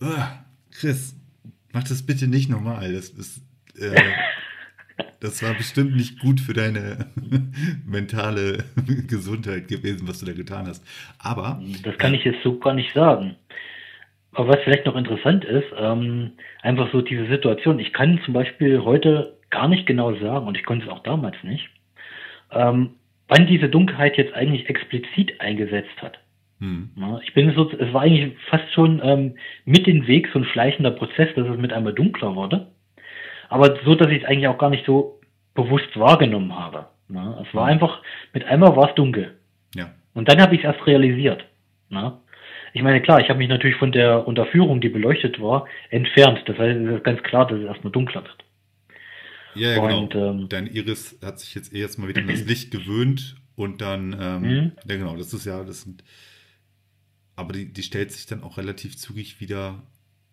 oh, Chris, mach das bitte nicht nochmal. Das ist, äh, das war bestimmt nicht gut für deine mentale Gesundheit gewesen, was du da getan hast. Aber. Das kann äh, ich jetzt so gar nicht sagen. Aber was vielleicht noch interessant ist, ähm, einfach so diese Situation. Ich kann zum Beispiel heute gar nicht genau sagen, und ich konnte es auch damals nicht, ähm, wann diese Dunkelheit jetzt eigentlich explizit eingesetzt hat. Hm. Ich bin so, es war eigentlich fast schon ähm, mit dem Weg so ein schleichender Prozess, dass es mit einmal dunkler wurde. Aber so, dass ich es eigentlich auch gar nicht so bewusst wahrgenommen habe. Ja, es war hm. einfach, mit einmal war es dunkel. Ja. Und dann habe ich es erst realisiert. Ja. Ich meine, klar, ich habe mich natürlich von der Unterführung, die beleuchtet war, entfernt. Das heißt, es ist ganz klar, dass es erstmal dunkler wird. Ja, ja genau. Und, ähm, Dein Iris hat sich jetzt eh jetzt mal wieder an das Licht gewöhnt und dann, ähm, mhm. ja genau, das ist ja, das sind, aber die, die stellt sich dann auch relativ zügig wieder,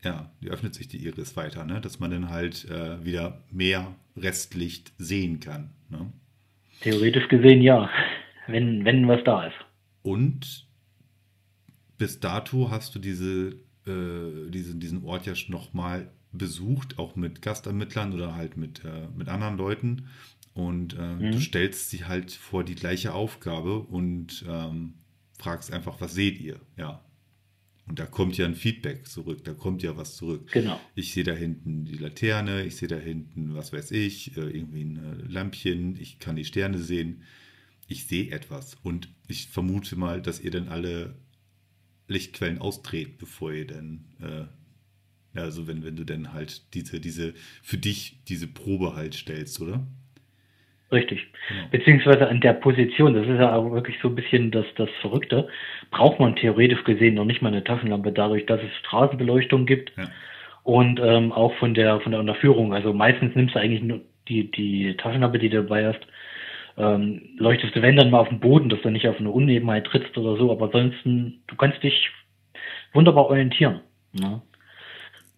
ja, die öffnet sich die Iris weiter, ne? dass man dann halt äh, wieder mehr Restlicht sehen kann. Ne? Theoretisch gesehen ja, wenn, wenn was da ist. Und bis dato hast du diese, äh, diesen, diesen Ort ja noch mal besucht, auch mit Gastermittlern oder halt mit, äh, mit anderen Leuten. Und äh, mhm. du stellst sie halt vor die gleiche Aufgabe und ähm, fragst einfach, was seht ihr? Ja. Und da kommt ja ein Feedback zurück, da kommt ja was zurück. Genau. Ich sehe da hinten die Laterne, ich sehe da hinten, was weiß ich, äh, irgendwie ein äh, Lampchen, ich kann die Sterne sehen. Ich sehe etwas. Und ich vermute mal, dass ihr dann alle Lichtquellen austretet, bevor ihr dann äh, ja, also wenn, wenn du denn halt diese, diese, für dich diese Probe halt stellst, oder? Richtig. Genau. Beziehungsweise an der Position, das ist ja auch wirklich so ein bisschen das, das Verrückte, braucht man theoretisch gesehen noch nicht mal eine Taschenlampe, dadurch, dass es Straßenbeleuchtung gibt ja. und ähm, auch von der von der Unterführung. Also meistens nimmst du eigentlich nur die, die Taschenlampe, die du dabei hast, ähm, leuchtest du wenn dann mal auf den Boden, dass du nicht auf eine Unebenheit trittst oder so, aber ansonsten, du kannst dich wunderbar orientieren. Ne?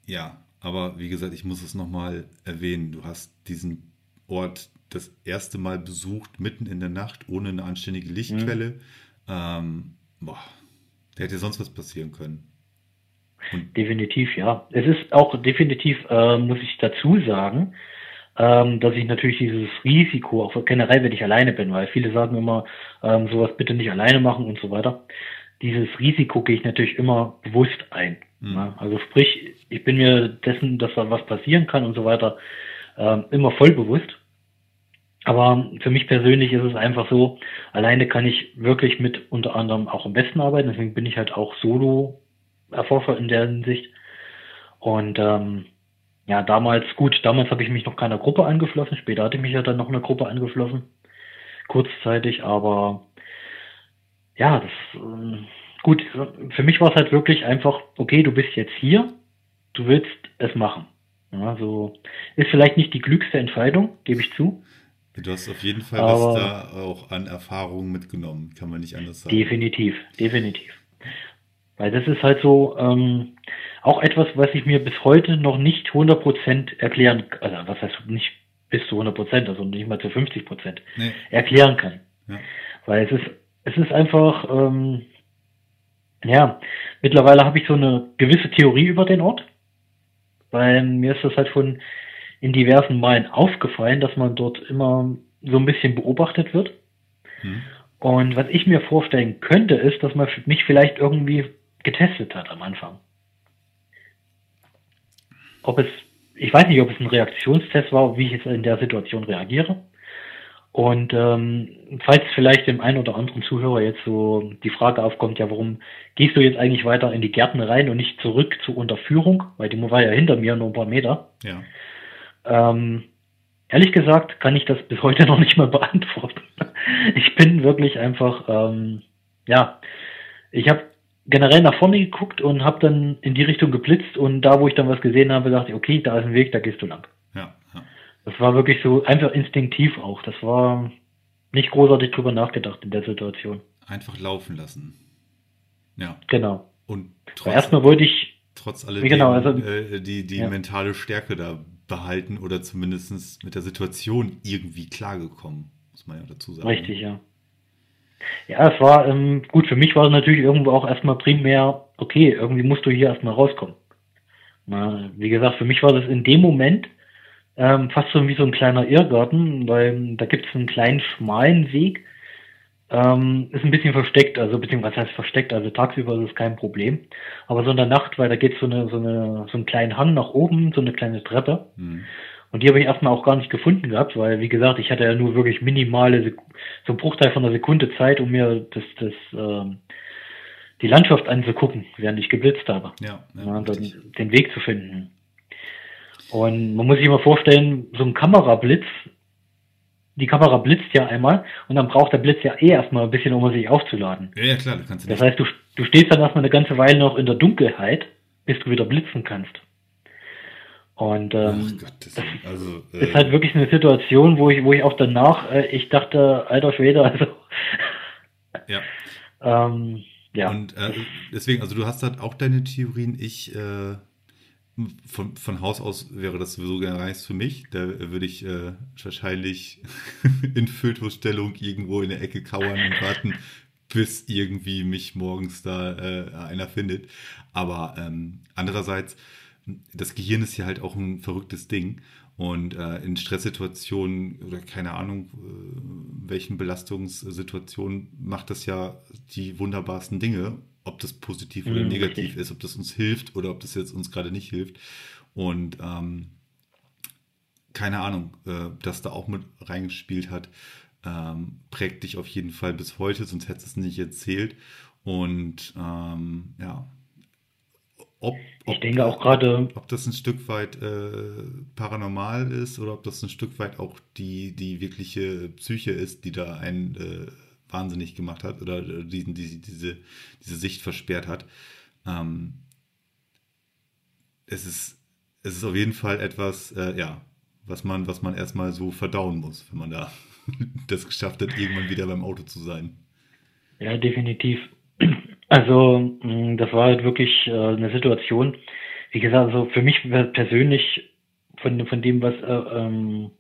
Ja, aber wie gesagt, ich muss es nochmal erwähnen. Du hast diesen Ort das erste Mal besucht, mitten in der Nacht, ohne eine anständige Lichtquelle. Mhm. Ähm, boah, da hätte sonst was passieren können. Und definitiv, ja. Es ist auch definitiv, äh, muss ich dazu sagen, ähm, dass ich natürlich dieses Risiko, auch generell, wenn ich alleine bin, weil viele sagen immer, ähm, sowas bitte nicht alleine machen und so weiter. Dieses Risiko gehe ich natürlich immer bewusst ein. Mhm. Ja, also sprich, ich bin mir dessen, dass da was passieren kann und so weiter, äh, immer voll bewusst. Aber für mich persönlich ist es einfach so, alleine kann ich wirklich mit unter anderem auch am besten arbeiten. Deswegen bin ich halt auch Solo-Erforscher in der Hinsicht. Und ähm, ja, damals, gut, damals habe ich mich noch keiner Gruppe angeschlossen. Später hatte ich mich ja dann noch eine Gruppe angeschlossen. Kurzzeitig, aber ja, das, ähm, gut, für mich war es halt wirklich einfach, okay, du bist jetzt hier, du willst es machen. Ja, so ist vielleicht nicht die klügste Entscheidung, gebe ich zu. Du hast auf jeden Fall was da auch an Erfahrungen mitgenommen, kann man nicht anders sagen. Definitiv, definitiv. Weil das ist halt so ähm, auch etwas, was ich mir bis heute noch nicht 100% erklären, also was heißt nicht bis zu 100%, also nicht mal zu 50% nee. erklären kann. Ja. Weil es ist, es ist einfach, ähm, ja, mittlerweile habe ich so eine gewisse Theorie über den Ort, weil mir ist das halt schon in diversen Malen aufgefallen, dass man dort immer so ein bisschen beobachtet wird. Hm. Und was ich mir vorstellen könnte, ist, dass man mich vielleicht irgendwie getestet hat am Anfang. Ob es, ich weiß nicht, ob es ein Reaktionstest war, wie ich jetzt in der Situation reagiere. Und ähm, falls vielleicht dem einen oder anderen Zuhörer jetzt so die Frage aufkommt, ja, warum gehst du jetzt eigentlich weiter in die Gärten rein und nicht zurück zur Unterführung, weil die war ja hinter mir nur ein paar Meter. Ja. Ähm, ehrlich gesagt kann ich das bis heute noch nicht mal beantworten. Ich bin wirklich einfach, ähm, ja, ich habe generell nach vorne geguckt und habe dann in die Richtung geblitzt und da, wo ich dann was gesehen habe, dachte ich, okay, da ist ein Weg, da gehst du lang. Das war wirklich so einfach instinktiv auch. Das war nicht großartig drüber nachgedacht in der Situation. Einfach laufen lassen. Ja. Genau. Und trotz, erstmal wollte ich trotz alledem genau, also, äh, die, die ja. mentale Stärke da behalten oder zumindest mit der Situation irgendwie klargekommen, muss man ja dazu sagen. Richtig, ja. Ja, es war, ähm, gut, für mich war es natürlich irgendwo auch erstmal primär, okay, irgendwie musst du hier erstmal rauskommen. Na, wie gesagt, für mich war das in dem Moment ähm, fast so wie so ein kleiner Irrgarten, weil da gibt es einen kleinen schmalen Weg, ähm, ist ein bisschen versteckt, also beziehungsweise heißt versteckt, also tagsüber ist es kein Problem. Aber so in der Nacht, weil da geht so eine, so eine, so einen kleinen Hang nach oben, so eine kleine Treppe. Mhm. Und die habe ich erstmal auch gar nicht gefunden gehabt, weil, wie gesagt, ich hatte ja nur wirklich minimale, so einen Bruchteil von einer Sekunde Zeit, um mir das, das, ähm, die Landschaft anzugucken, während ich geblitzt habe. Ja, ja, ja dann den Weg zu finden. Und man muss sich mal vorstellen, so ein Kamerablitz die Kamera blitzt ja einmal und dann braucht der Blitz ja eh erstmal ein bisschen, um sich aufzuladen. Ja, ja klar, du kannst Das heißt, du, du stehst dann erstmal eine ganze Weile noch in der Dunkelheit, bis du wieder blitzen kannst. Und ähm, Gott, das, also, äh, ist halt wirklich eine Situation, wo ich, wo ich auch danach, äh, ich dachte, alter Schwede, also ja. ähm, ja. Und äh, deswegen, also du hast halt auch deine Theorien, ich äh, von, von Haus aus wäre das sowieso gar nichts für mich. Da würde ich äh, wahrscheinlich in Fötusstellung irgendwo in der Ecke kauern und warten, bis irgendwie mich morgens da äh, einer findet. Aber ähm, andererseits, das Gehirn ist ja halt auch ein verrücktes Ding. Und äh, in Stresssituationen oder keine Ahnung, äh, welchen Belastungssituationen macht das ja die wunderbarsten Dinge ob das positiv oder mhm, negativ okay. ist, ob das uns hilft oder ob das jetzt uns gerade nicht hilft. Und ähm, keine Ahnung, äh, dass da auch mit reingespielt hat, ähm, prägt dich auf jeden Fall bis heute, sonst hättest du es nicht erzählt. Und ähm, ja, ob, ob, ich denke auch gerade, ob das ein Stück weit äh, paranormal ist oder ob das ein Stück weit auch die, die wirkliche Psyche ist, die da einen äh, wahnsinnig gemacht hat oder diesen, diese, diese, diese Sicht versperrt hat. Ähm, es, ist, es ist auf jeden Fall etwas, äh, ja, was man, was man erstmal so verdauen muss, wenn man da das geschafft hat, irgendwann wieder beim Auto zu sein. Ja, definitiv. Also, mm, das war halt wirklich äh, eine Situation, wie gesagt, also für mich persönlich von, von dem, was, äh, ähm,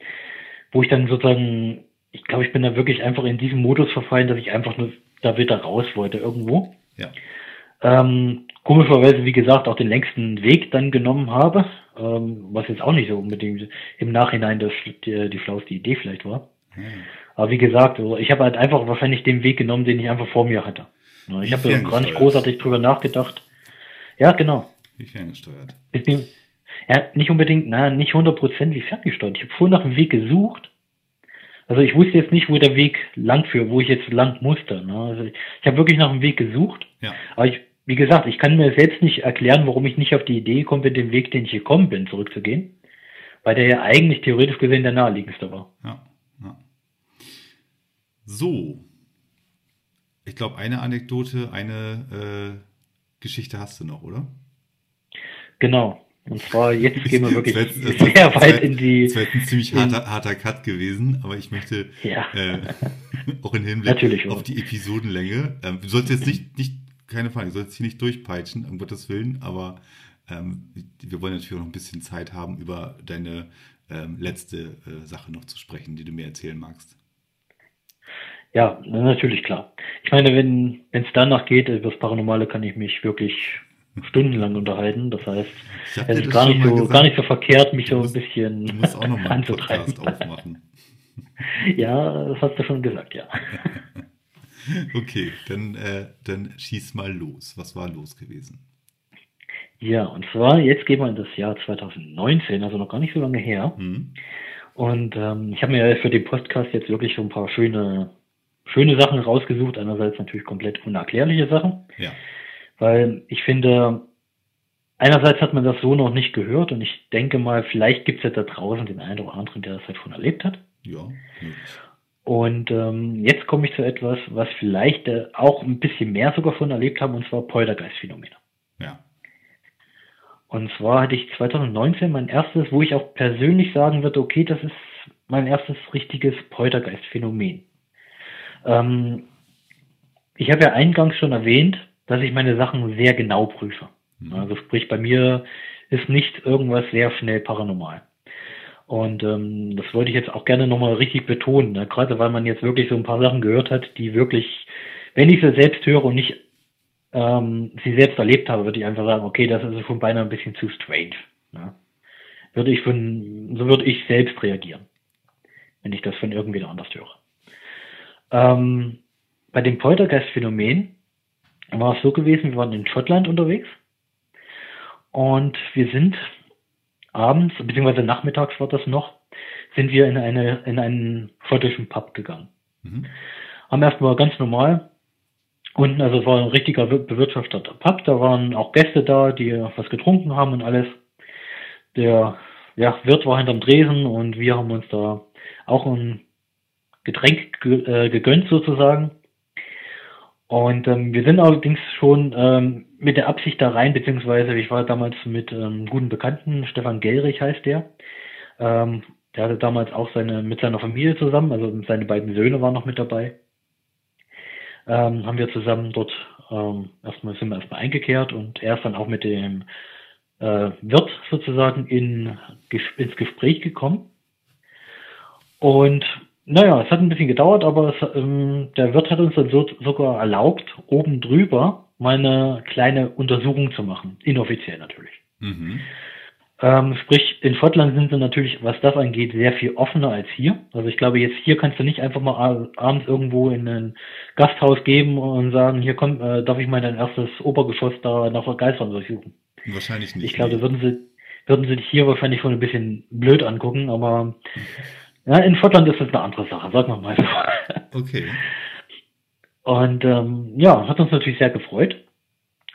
wo ich dann sozusagen ich glaube, ich bin da wirklich einfach in diesem Modus verfallen, dass ich einfach nur da wieder raus wollte irgendwo. Ja. Ähm, komischerweise, wie gesagt, auch den längsten Weg dann genommen habe, ähm, was jetzt auch nicht so unbedingt im Nachhinein das, die, die schlauste Idee vielleicht war. Hm. Aber wie gesagt, also ich habe halt einfach wahrscheinlich den Weg genommen, den ich einfach vor mir hatte. Ich habe da gar nicht großartig drüber nachgedacht. Ja, genau. Wie ferngesteuert? Ja, nicht unbedingt, na, nicht 100% wie ferngesteuert. Ich habe vorhin nach einem Weg gesucht also ich wusste jetzt nicht, wo der Weg lang führt, wo ich jetzt lang musste. Ne? Also ich, habe wirklich nach einem Weg gesucht. Ja. Aber ich, wie gesagt, ich kann mir selbst nicht erklären, warum ich nicht auf die Idee gekommen bin, den Weg, den ich gekommen bin, zurückzugehen. Weil der ja eigentlich theoretisch gesehen der naheliegendste war. Ja. ja. So. ich glaube, eine Anekdote, eine äh, Geschichte hast du noch, oder? Genau. Und zwar, jetzt gehen wir wirklich Das wär- sehr das wär- weit in die. Das wäre jetzt ein ziemlich harter, harter Cut gewesen, aber ich möchte Ja. äh, auch in Hinblick Natürlich, auf die Episodenlänge. Ähm, du sollst jetzt nicht, nicht, keine Frage, du sollst hier nicht durchpeitschen, um Gottes Willen, aber ähm, wir wollen natürlich auch noch ein bisschen Zeit haben, über deine ähm, letzte äh, Sache noch zu sprechen, die du mir erzählen magst. Ja, na, natürlich klar. Ich meine, wenn es danach geht, über das Paranormale kann ich mich wirklich stundenlang unterhalten. Das heißt, es ist gar nicht, so, gesagt. gar nicht so verkehrt, mich so musst- ein bisschen Du musst auch noch mal einen anzutreiben. Podcast aufmachen. Ja, das hast du schon gesagt, ja. Okay, dann, äh, dann schieß mal los. Was war los gewesen? Ja, und zwar, jetzt gehen wir in das Jahr 2019, also noch gar nicht so lange her. Hm? Und ähm, ich habe mir für den Podcast jetzt wirklich so ein paar schöne, schöne Sachen rausgesucht. Einerseits natürlich komplett unerklärliche Sachen, Ja. Weil ich finde, einerseits hat man das so noch nicht gehört und ich denke mal, vielleicht gibt es ja da draußen den einen oder anderen, der das halt schon erlebt hat. Ja. Und ähm, jetzt komme ich zu etwas, was vielleicht äh, auch ein bisschen mehr sogar von erlebt haben, und zwar Poltergeist-Phänomene. Ja. Und zwar hatte ich 2019 mein erstes, wo ich auch persönlich sagen würde, okay, das ist mein erstes richtiges Poltergeist-Phänomen. Ähm, ich habe ja eingangs schon erwähnt, dass ich meine Sachen sehr genau prüfe. Mhm. Also sprich, bei mir ist nicht irgendwas sehr schnell paranormal. Und ähm, das wollte ich jetzt auch gerne nochmal richtig betonen, ne? gerade weil man jetzt wirklich so ein paar Sachen gehört hat, die wirklich, wenn ich sie selbst höre und nicht ähm, sie selbst erlebt habe, würde ich einfach sagen, okay, das ist schon beinahe ein bisschen zu strange. Ne? Würde ich von, so würde ich selbst reagieren, wenn ich das von irgendwen anders höre. Ähm, bei dem Poltergeist-Phänomen war es so gewesen, wir waren in Schottland unterwegs und wir sind abends, beziehungsweise nachmittags war das noch, sind wir in eine, in einen schottischen Pub gegangen. Mhm. Haben erstmal ganz normal unten, also es war ein richtiger be- bewirtschafteter Pub, da waren auch Gäste da, die was getrunken haben und alles. Der ja, Wirt war hinterm Dresen und wir haben uns da auch ein Getränk ge äh, gegönnt sozusagen. Und ähm, wir sind allerdings schon ähm, mit der Absicht da rein, beziehungsweise ich war damals mit ähm, guten Bekannten, Stefan Gellrich heißt der. Ähm, der hatte damals auch seine mit seiner Familie zusammen, also seine beiden Söhne waren noch mit dabei. Ähm, haben wir zusammen dort ähm, erstmal sind wir erstmal eingekehrt und er ist dann auch mit dem äh, Wirt sozusagen in, ins Gespräch gekommen. Und naja, es hat ein bisschen gedauert, aber es, ähm, der Wirt hat uns dann so, sogar erlaubt, oben drüber mal eine kleine Untersuchung zu machen. Inoffiziell natürlich. Mhm. Ähm, sprich, in Schottland sind sie natürlich, was das angeht, sehr viel offener als hier. Also ich glaube, jetzt hier kannst du nicht einfach mal abends irgendwo in ein Gasthaus geben und sagen, hier komm, äh, darf ich mal dein erstes Obergeschoss da nach Geistern durchsuchen. Wahrscheinlich nicht. Ich glaube, da würden sie, würden sie dich hier wahrscheinlich schon ein bisschen blöd angucken, aber ja, in Schottland ist das eine andere Sache, sagen wir mal so. Okay. Und ähm, ja, hat uns natürlich sehr gefreut.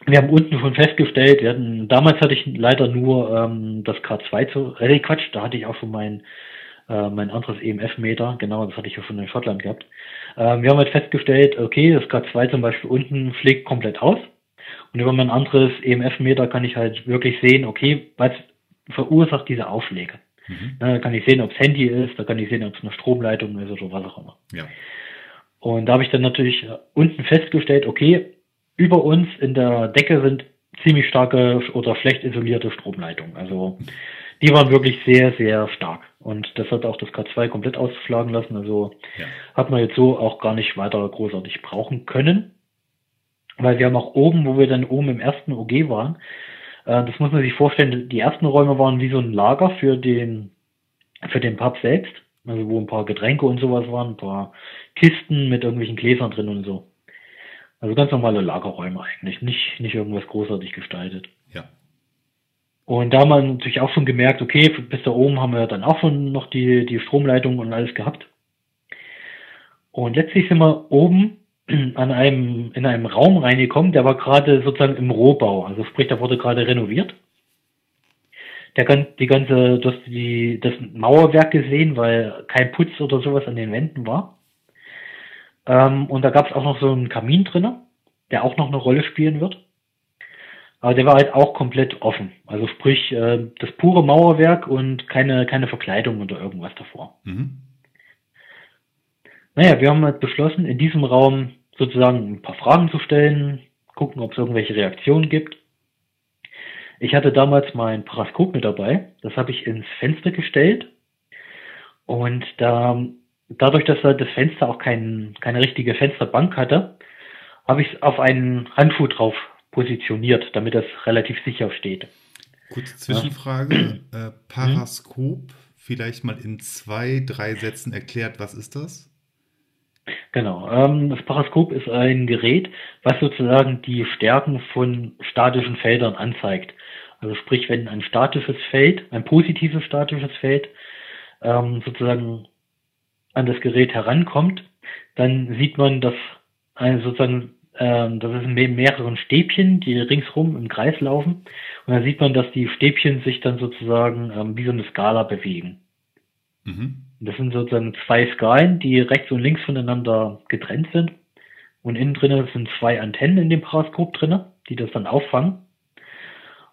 Wir haben unten schon festgestellt, wir hatten, damals hatte ich leider nur ähm, das K2 zu, äh, Quatsch, da hatte ich auch schon mein, äh, mein anderes EMF-Meter, genau, das hatte ich ja schon in Schottland gehabt. Ähm, wir haben halt festgestellt, okay, das K2 zum Beispiel unten schlägt komplett aus. Und über mein anderes EMF-Meter kann ich halt wirklich sehen, okay, was verursacht diese Aufschläge. Mhm. Na, Da kann ich sehen, ob es Handy ist, da kann ich sehen, ob es eine Stromleitung ist oder was auch immer. Ja. Und da habe ich dann natürlich äh, unten festgestellt, okay, über uns in der Decke sind ziemlich starke oder schlecht isolierte Stromleitungen. Also die waren wirklich sehr, sehr stark. Und das hat auch das K2 komplett ausschlagen lassen. Also Ja. hat man jetzt so auch gar nicht weiter großartig brauchen können. Weil wir haben auch oben, wo wir dann oben im ersten OG waren, äh, das muss man sich vorstellen, die ersten Räume waren wie so ein Lager für den, für den Pub selbst. Also wo ein paar Getränke und sowas waren, ein paar Kisten mit irgendwelchen Gläsern drin und so. Also ganz normale Lagerräume eigentlich, nicht, nicht irgendwas großartig gestaltet. Ja. Und da haben wir natürlich auch schon gemerkt, okay, bis da oben haben wir dann auch schon noch die, die Stromleitung und alles gehabt. Und letztlich sind wir oben an einem, in einem Raum reingekommen, der war gerade sozusagen im Rohbau. Also sprich, da wurde gerade renoviert. Der gan- die ganze, das, die, das Mauerwerk gesehen, weil kein Putz oder sowas an den Wänden war. Ähm, und da gab es auch noch so einen Kamin drinnen, der auch noch eine Rolle spielen wird. Aber der war halt auch komplett offen. Also sprich, äh, das pure Mauerwerk und keine, keine Verkleidung oder irgendwas davor. Mhm. Naja, wir haben halt beschlossen, in diesem Raum sozusagen ein paar Fragen zu stellen, gucken, ob es irgendwelche Reaktionen gibt. Ich hatte damals mein Paraskop mit dabei. Das habe ich ins Fenster gestellt. Und da, dadurch, dass das Fenster auch kein, keine richtige Fensterbank hatte, habe ich es auf einen Handschuh drauf positioniert, damit das relativ sicher steht. Kurze Zwischenfrage. Ja. Äh, Paraskop, vielleicht mal in zwei, drei Sätzen erklärt, was ist das? Genau. Ähm, das Paraskop ist ein Gerät, was sozusagen die Stärken von statischen Feldern anzeigt. Also sprich, wenn ein statisches Feld, ein positives statisches Feld, ähm, sozusagen an das Gerät herankommt, dann sieht man, dass eine sozusagen ähm, das ist in mehreren Stäbchen, die ringsrum im Kreis laufen. Und dann sieht man, dass die Stäbchen sich dann sozusagen ähm, wie so eine Skala bewegen. Mhm. Das sind sozusagen zwei Skalen, die rechts und links voneinander getrennt sind. Und innen drinnen sind zwei Antennen in dem Paraskop drinnen, die das dann auffangen.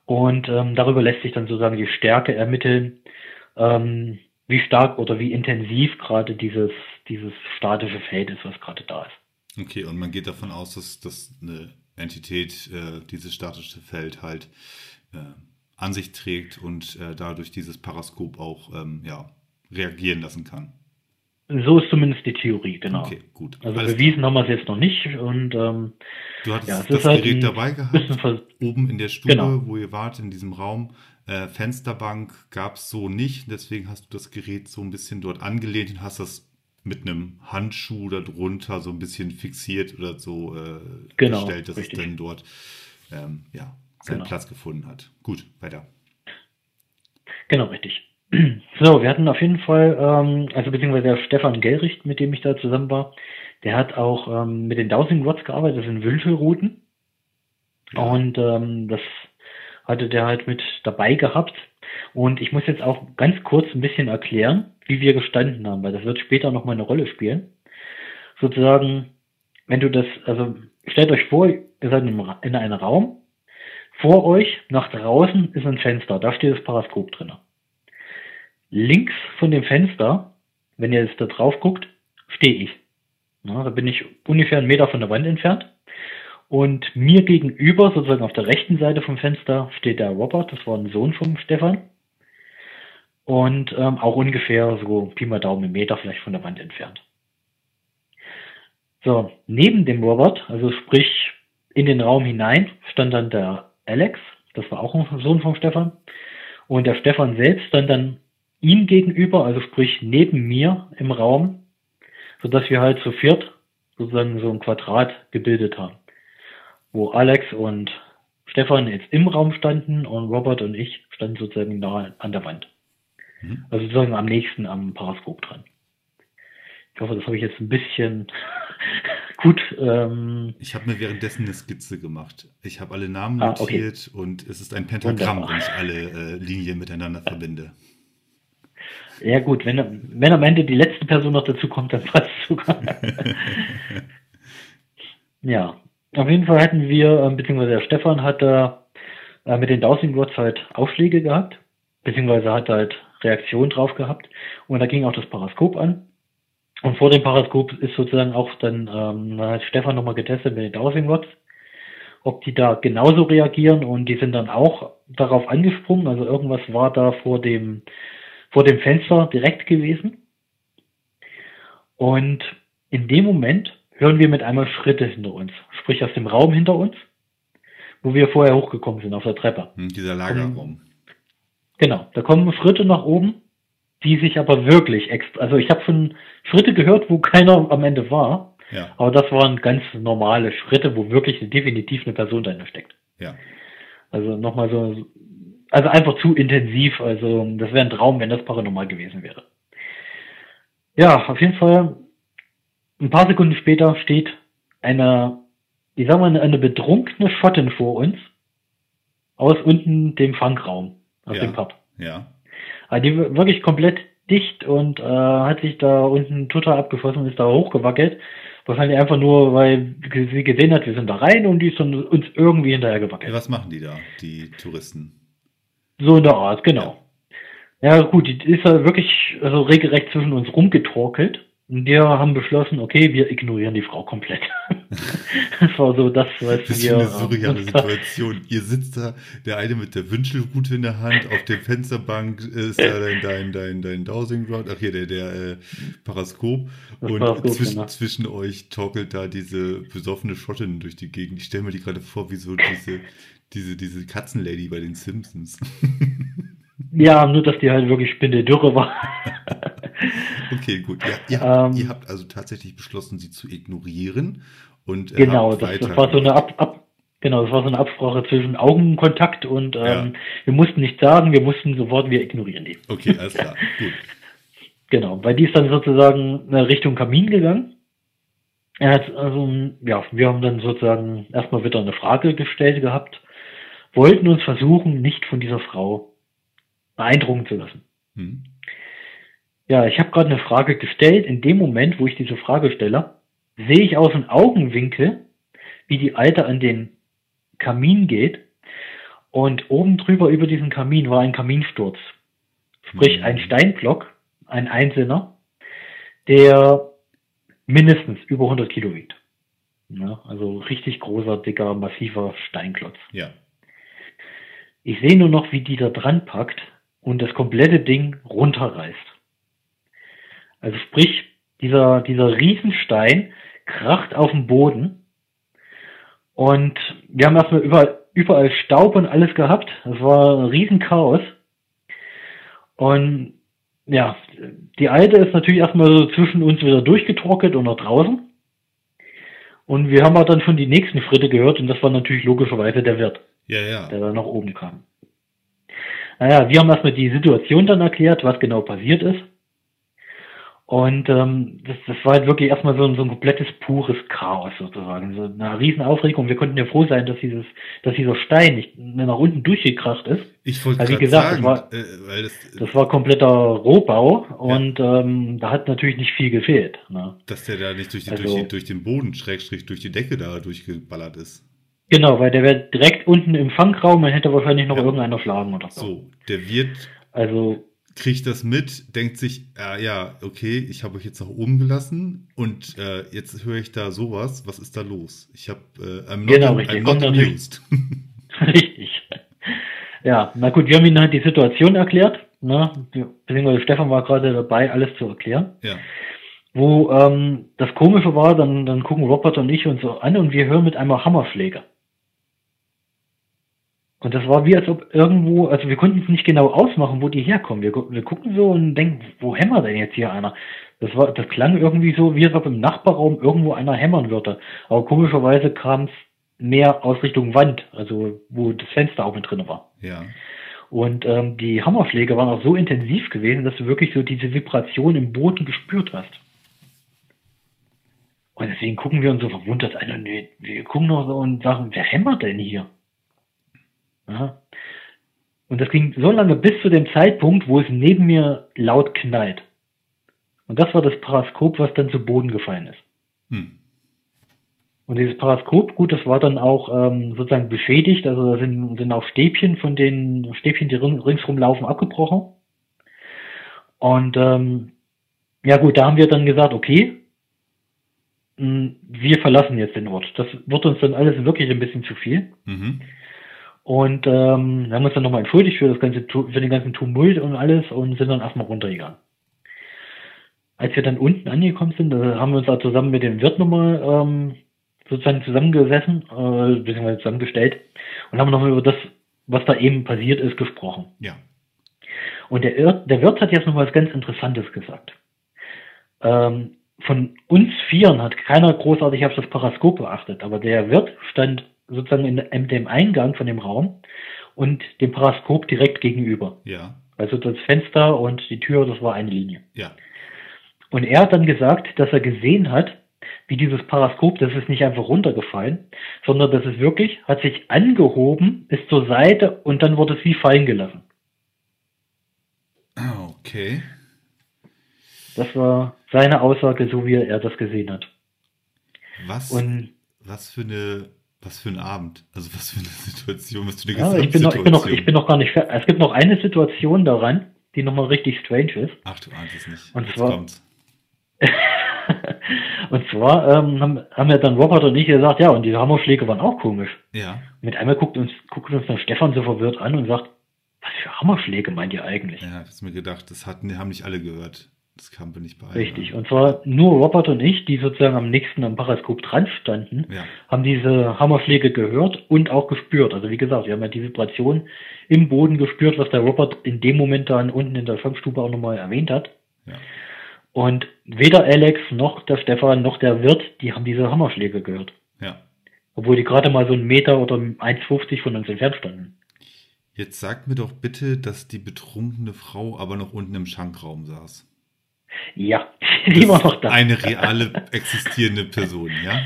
Und ähm, darüber lässt sich dann sozusagen die Stärke ermitteln, ähm, wie stark oder wie intensiv gerade dieses, dieses statische Feld ist, was gerade da ist. Okay, und man geht davon aus, dass, dass eine Entität äh, dieses statische Feld halt äh, an sich trägt und äh, dadurch dieses Paraskop auch ähm, ja, reagieren lassen kann. So ist zumindest die Theorie, genau. Okay, gut. Also Alles bewiesen klar. haben wir es jetzt noch nicht. Und, ähm, du hattest ja, das halt Gerät dabei gehabt, oben in der Stube, genau. wo ihr wart, in diesem Raum. Äh, Fensterbank gab es so nicht, deswegen hast du das Gerät so ein bisschen dort angelehnt und hast das mit einem Handschuh darunter so ein bisschen fixiert oder so äh, genau, gestellt, dass richtig. es dann dort ähm, ja, seinen genau. Platz gefunden hat. Gut, weiter. Genau, richtig. So, wir hatten auf jeden Fall, ähm, also beziehungsweise der Stefan Gellricht, mit dem ich da zusammen war, der hat auch ähm, mit den Dowsing Rods gearbeitet, das sind Wünfelrouten. Ja. Und ähm, das hatte der halt mit dabei gehabt. Und ich muss jetzt auch ganz kurz ein bisschen erklären, wie wir gestanden haben, weil das wird später nochmal eine Rolle spielen. Sozusagen, wenn du das, also stellt euch vor, ihr seid in einem Raum, vor euch nach draußen ist ein Fenster, da steht das Paraskop drin. Links von dem Fenster, wenn ihr jetzt da drauf guckt, stehe ich. Ja, da bin ich ungefähr einen Meter von der Wand entfernt. Und mir gegenüber, sozusagen auf der rechten Seite vom Fenster, steht der Robert, das war ein Sohn vom Stefan. Und ähm, auch ungefähr so Pi mal Daumen einen Meter vielleicht von der Wand entfernt. So, neben dem Robert, also sprich in den Raum hinein, stand dann der Alex, das war auch ein Sohn vom Stefan. Und der Stefan selbst stand dann ihm gegenüber, also sprich neben mir im Raum, sodass wir halt zu viert sozusagen so ein Quadrat gebildet haben, wo Alex und Stefan jetzt im Raum standen und Robert und ich standen sozusagen da an der Wand. Mhm. Also sozusagen am nächsten am Paraskop dran. Ich hoffe, das habe ich jetzt ein bisschen gut. Ähm, ich habe mir währenddessen eine Skizze gemacht. Ich habe alle Namen notiert ah, okay. und es ist ein Pentagramm, Wunderbar. wenn ich alle äh, Linien miteinander verbinde. Ja gut, wenn, wenn am Ende die letzte Person noch dazu kommt, dann passt es sogar. ja, auf jeden Fall hatten wir, äh, beziehungsweise der Stefan hatte äh, mit den Dowsing Rods halt Aufschläge gehabt, beziehungsweise hat halt Reaktion drauf gehabt und da ging auch das Paraskop an. Und vor dem Paraskop ist sozusagen auch dann, ähm, hat Stefan nochmal getestet mit den Dowsing Rods, ob die da genauso reagieren und die sind dann auch darauf angesprungen. Also irgendwas war da vor dem vor dem Fenster direkt gewesen. Und in dem Moment hören wir mit einmal Schritte hinter uns, sprich aus dem Raum hinter uns, wo wir vorher hochgekommen sind auf der Treppe. Hm, dieser Lagerraum. Genau, da kommen Schritte nach oben, die sich aber wirklich extra, also ich habe schon Schritte gehört, wo keiner am Ende war, ja. aber das waren ganz normale Schritte, wo wirklich definitiv eine Person dahinter steckt. Ja. Also nochmal so also einfach zu intensiv. Also das wäre ein Traum, wenn das paranormal gewesen wäre. Ja, auf jeden Fall. Ein paar Sekunden später steht eine, ich sag mal, eine betrunkene Schottin vor uns aus unten dem Fangraum, aus ja, dem Pub. Ja. Also die wirklich komplett dicht und äh, hat sich da unten total abgefossen und ist da hochgewackelt Wahrscheinlich einfach nur, weil sie gesehen hat, wir sind da rein und die ist uns irgendwie hinterher gewackelt. Was machen die da, die Touristen? So in der Art, genau. Ja, gut, die ist ja wirklich also regelrecht zwischen uns rumgetorkelt. Und wir haben beschlossen, okay, wir ignorieren die Frau komplett. das war so das, was Das ist wir. eine äh, surreale uns da- Situation. Ihr sitzt da, der eine mit der Wünschelrute in der Hand, auf der Fensterbank ist da dein, dein, dein, dein Dowsing Rod, ach hier, der, der äh, Paraskop. Das und Paraskop, zwischen, genau. zwischen euch torkelt da diese besoffene Schottin durch die Gegend. Ich stelle mir die gerade vor, wie so diese, diese, diese Katzenlady bei den Simpsons. Ja, nur dass die halt wirklich spindeldürre war. Okay, gut. Ja, ihr, habt, Ähm, ihr habt also tatsächlich beschlossen, sie zu ignorieren und äh, genau, das, das war so eine Ab, Ab, genau, das war so eine Absprache zwischen Augenkontakt und ähm, Ja. wir mussten nichts sagen, wir mussten sofort, wir ignorieren die. Okay, alles klar. Gut. Genau, weil die ist dann sozusagen äh, Richtung Kamin gegangen. Er hat, also, ja, wir haben dann sozusagen erstmal wieder eine Frage gestellt gehabt, wollten uns versuchen, nicht von dieser Frau beeindrucken zu lassen. Hm. Ja, ich habe gerade eine Frage gestellt. In dem Moment, wo ich diese Frage stelle, sehe ich aus dem Augenwinkel, wie die Alte an den Kamin geht. Und oben drüber über diesen Kamin war ein Kaminsturz. Sprich, Mhm. ein Steinblock, ein Einzelner, der mindestens über 100 Kilo wiegt. Ja, also richtig großer, dicker, massiver Steinklotz. Ja. Ich sehe nur noch, wie die da dran packt und das komplette Ding runterreißt. Also sprich, dieser, dieser Riesenstein kracht auf den Boden und wir haben erstmal überall, überall Staub und alles gehabt. Das war ein Riesenchaos. Und ja, die Alte ist natürlich erstmal so zwischen uns wieder durchgetrocknet und nach draußen. Und wir haben auch dann schon die nächsten Schritte gehört und das war natürlich logischerweise der Wirt Ja, ja. der dann nach oben kam. Naja, wir haben erstmal die Situation dann erklärt, was genau passiert ist. Und ähm, das, das war halt wirklich erstmal so, ein- so ein komplettes pures Chaos sozusagen. So eine riesen Aufregung. Wir konnten ja froh sein, dass dieses, dass dieser Stein nicht nach unten durchgekracht ist. Ich wollte Also wie gesagt, sagen, das war- äh, weil das, Das war kompletter Rohbau und ähm, da hat natürlich nicht viel gefehlt. Ne? dass der da nicht durch, die, Also- durch, durch den Boden, Schrägstrich, durch die Decke da durchgeballert ist. Genau, weil der wäre direkt unten im Fangraum, dann hätte wahrscheinlich noch Ja. irgendeiner schlagen oder so. So, der Wirt Also kriegt das mit, denkt sich, äh, ja, okay, ich habe euch jetzt nach oben gelassen und äh, jetzt höre ich da sowas, was ist da los? Ich habe, äh, I'm not, Genau, richtig. I'm Kommt not amused. Richtig. Ja, na gut, wir haben ihnen halt die Situation erklärt. Ne? Beziehungsweise Stefan war gerade dabei, alles zu erklären. ja, Wo ähm, das Komische war, dann, dann gucken Robert und ich uns so an und wir hören mit einmal Hammerschläge. Und das war wie als ob irgendwo, also wir konnten es nicht genau ausmachen, wo die herkommen. Wir, wir gucken so und denken, wo hämmert denn jetzt hier einer? Das war, das klang irgendwie so, wie als ob im Nachbarraum irgendwo einer hämmern würde. Aber komischerweise kam es mehr aus Richtung Wand, also wo das Fenster auch mit drin war. ja, Und ähm, die Hammerschläge waren auch so intensiv gewesen, dass du wirklich so diese Vibration im Boden gespürt hast. Und deswegen gucken wir uns so verwundert an und wir, wir gucken noch so und sagen, wer hämmert denn hier? Ja. Und das ging so lange bis zu dem Zeitpunkt, wo es neben mir laut knallt. Und das war das Paraskop, was dann zu Boden gefallen ist. hm. Und dieses Paraskop, gut, das war dann auch ähm, sozusagen beschädigt, also da sind, sind auch Stäbchen von den Stäbchen, die ring- ringsrum laufen, abgebrochen. Und ähm, ja gut, da haben wir dann gesagt, okay, mh, wir verlassen jetzt den Ort. Das wird uns dann alles wirklich ein bisschen zu viel. Mhm. Und ähm, wir haben uns dann nochmal entschuldigt für das ganze für den ganzen Tumult und alles und sind dann erstmal runtergegangen. Als wir dann unten angekommen sind, da haben wir uns da zusammen mit dem Wirt nochmal ähm, sozusagen zusammengesessen, äh, beziehungsweise zusammengestellt und haben nochmal über das, was da eben passiert ist, gesprochen. ja, Und der, Ir der Wirt hat jetzt noch was ganz Interessantes gesagt. Ähm, von uns Vieren hat keiner großartig auf das Paraskop beachtet, aber der Wirt stand sozusagen in, in dem Eingang von dem Raum und dem Paraskop direkt gegenüber. ja, Also das Fenster und die Tür, das war eine Linie. ja, Und er hat dann gesagt, dass er gesehen hat, wie dieses Paraskop, das ist nicht einfach runtergefallen, sondern das ist wirklich, hat sich angehoben, ist zur Seite und dann wurde es wie fallen gelassen. Ah, okay. Das war seine Aussage, so wie er das gesehen hat. Was, Und was für eine, was für ein Abend, also was für eine Situation, was für eine ja, ich bin, noch, ich, bin noch, ich bin noch gar nicht fertig. Es gibt noch eine Situation daran, die nochmal richtig strange ist. Ach, du ahnst es nicht. Und Jetzt zwar- und zwar ähm, haben, haben ja dann Robert und ich gesagt, ja, und die Hammerschläge waren auch komisch. Ja, Mit einmal guckt uns, guckt uns dann Stefan so verwirrt an und sagt, was für Hammerschläge meint ihr eigentlich? ja, ich mir gedacht, das hatten, haben nicht alle gehört. Das kam mir nicht bei. allen Richtig. Und zwar nur Robert und ich, die sozusagen am nächsten am Paraskop dran standen, Ja, haben diese Hammerschläge gehört und auch gespürt. Also wie gesagt, wir haben ja die Vibration im Boden gespürt, was der Robert in dem Moment dann unten in der Fangstube auch nochmal erwähnt hat. ja. Und weder Alex noch der Stefan noch der Wirt, die haben diese Hammerschläge gehört. Ja. Obwohl die gerade mal so einen Meter oder 1,50 von uns entfernt standen. Jetzt sag mir doch bitte, dass die betrunkene Frau aber noch unten im Schankraum saß. Ja, die war noch da. Eine reale existierende Person, ja?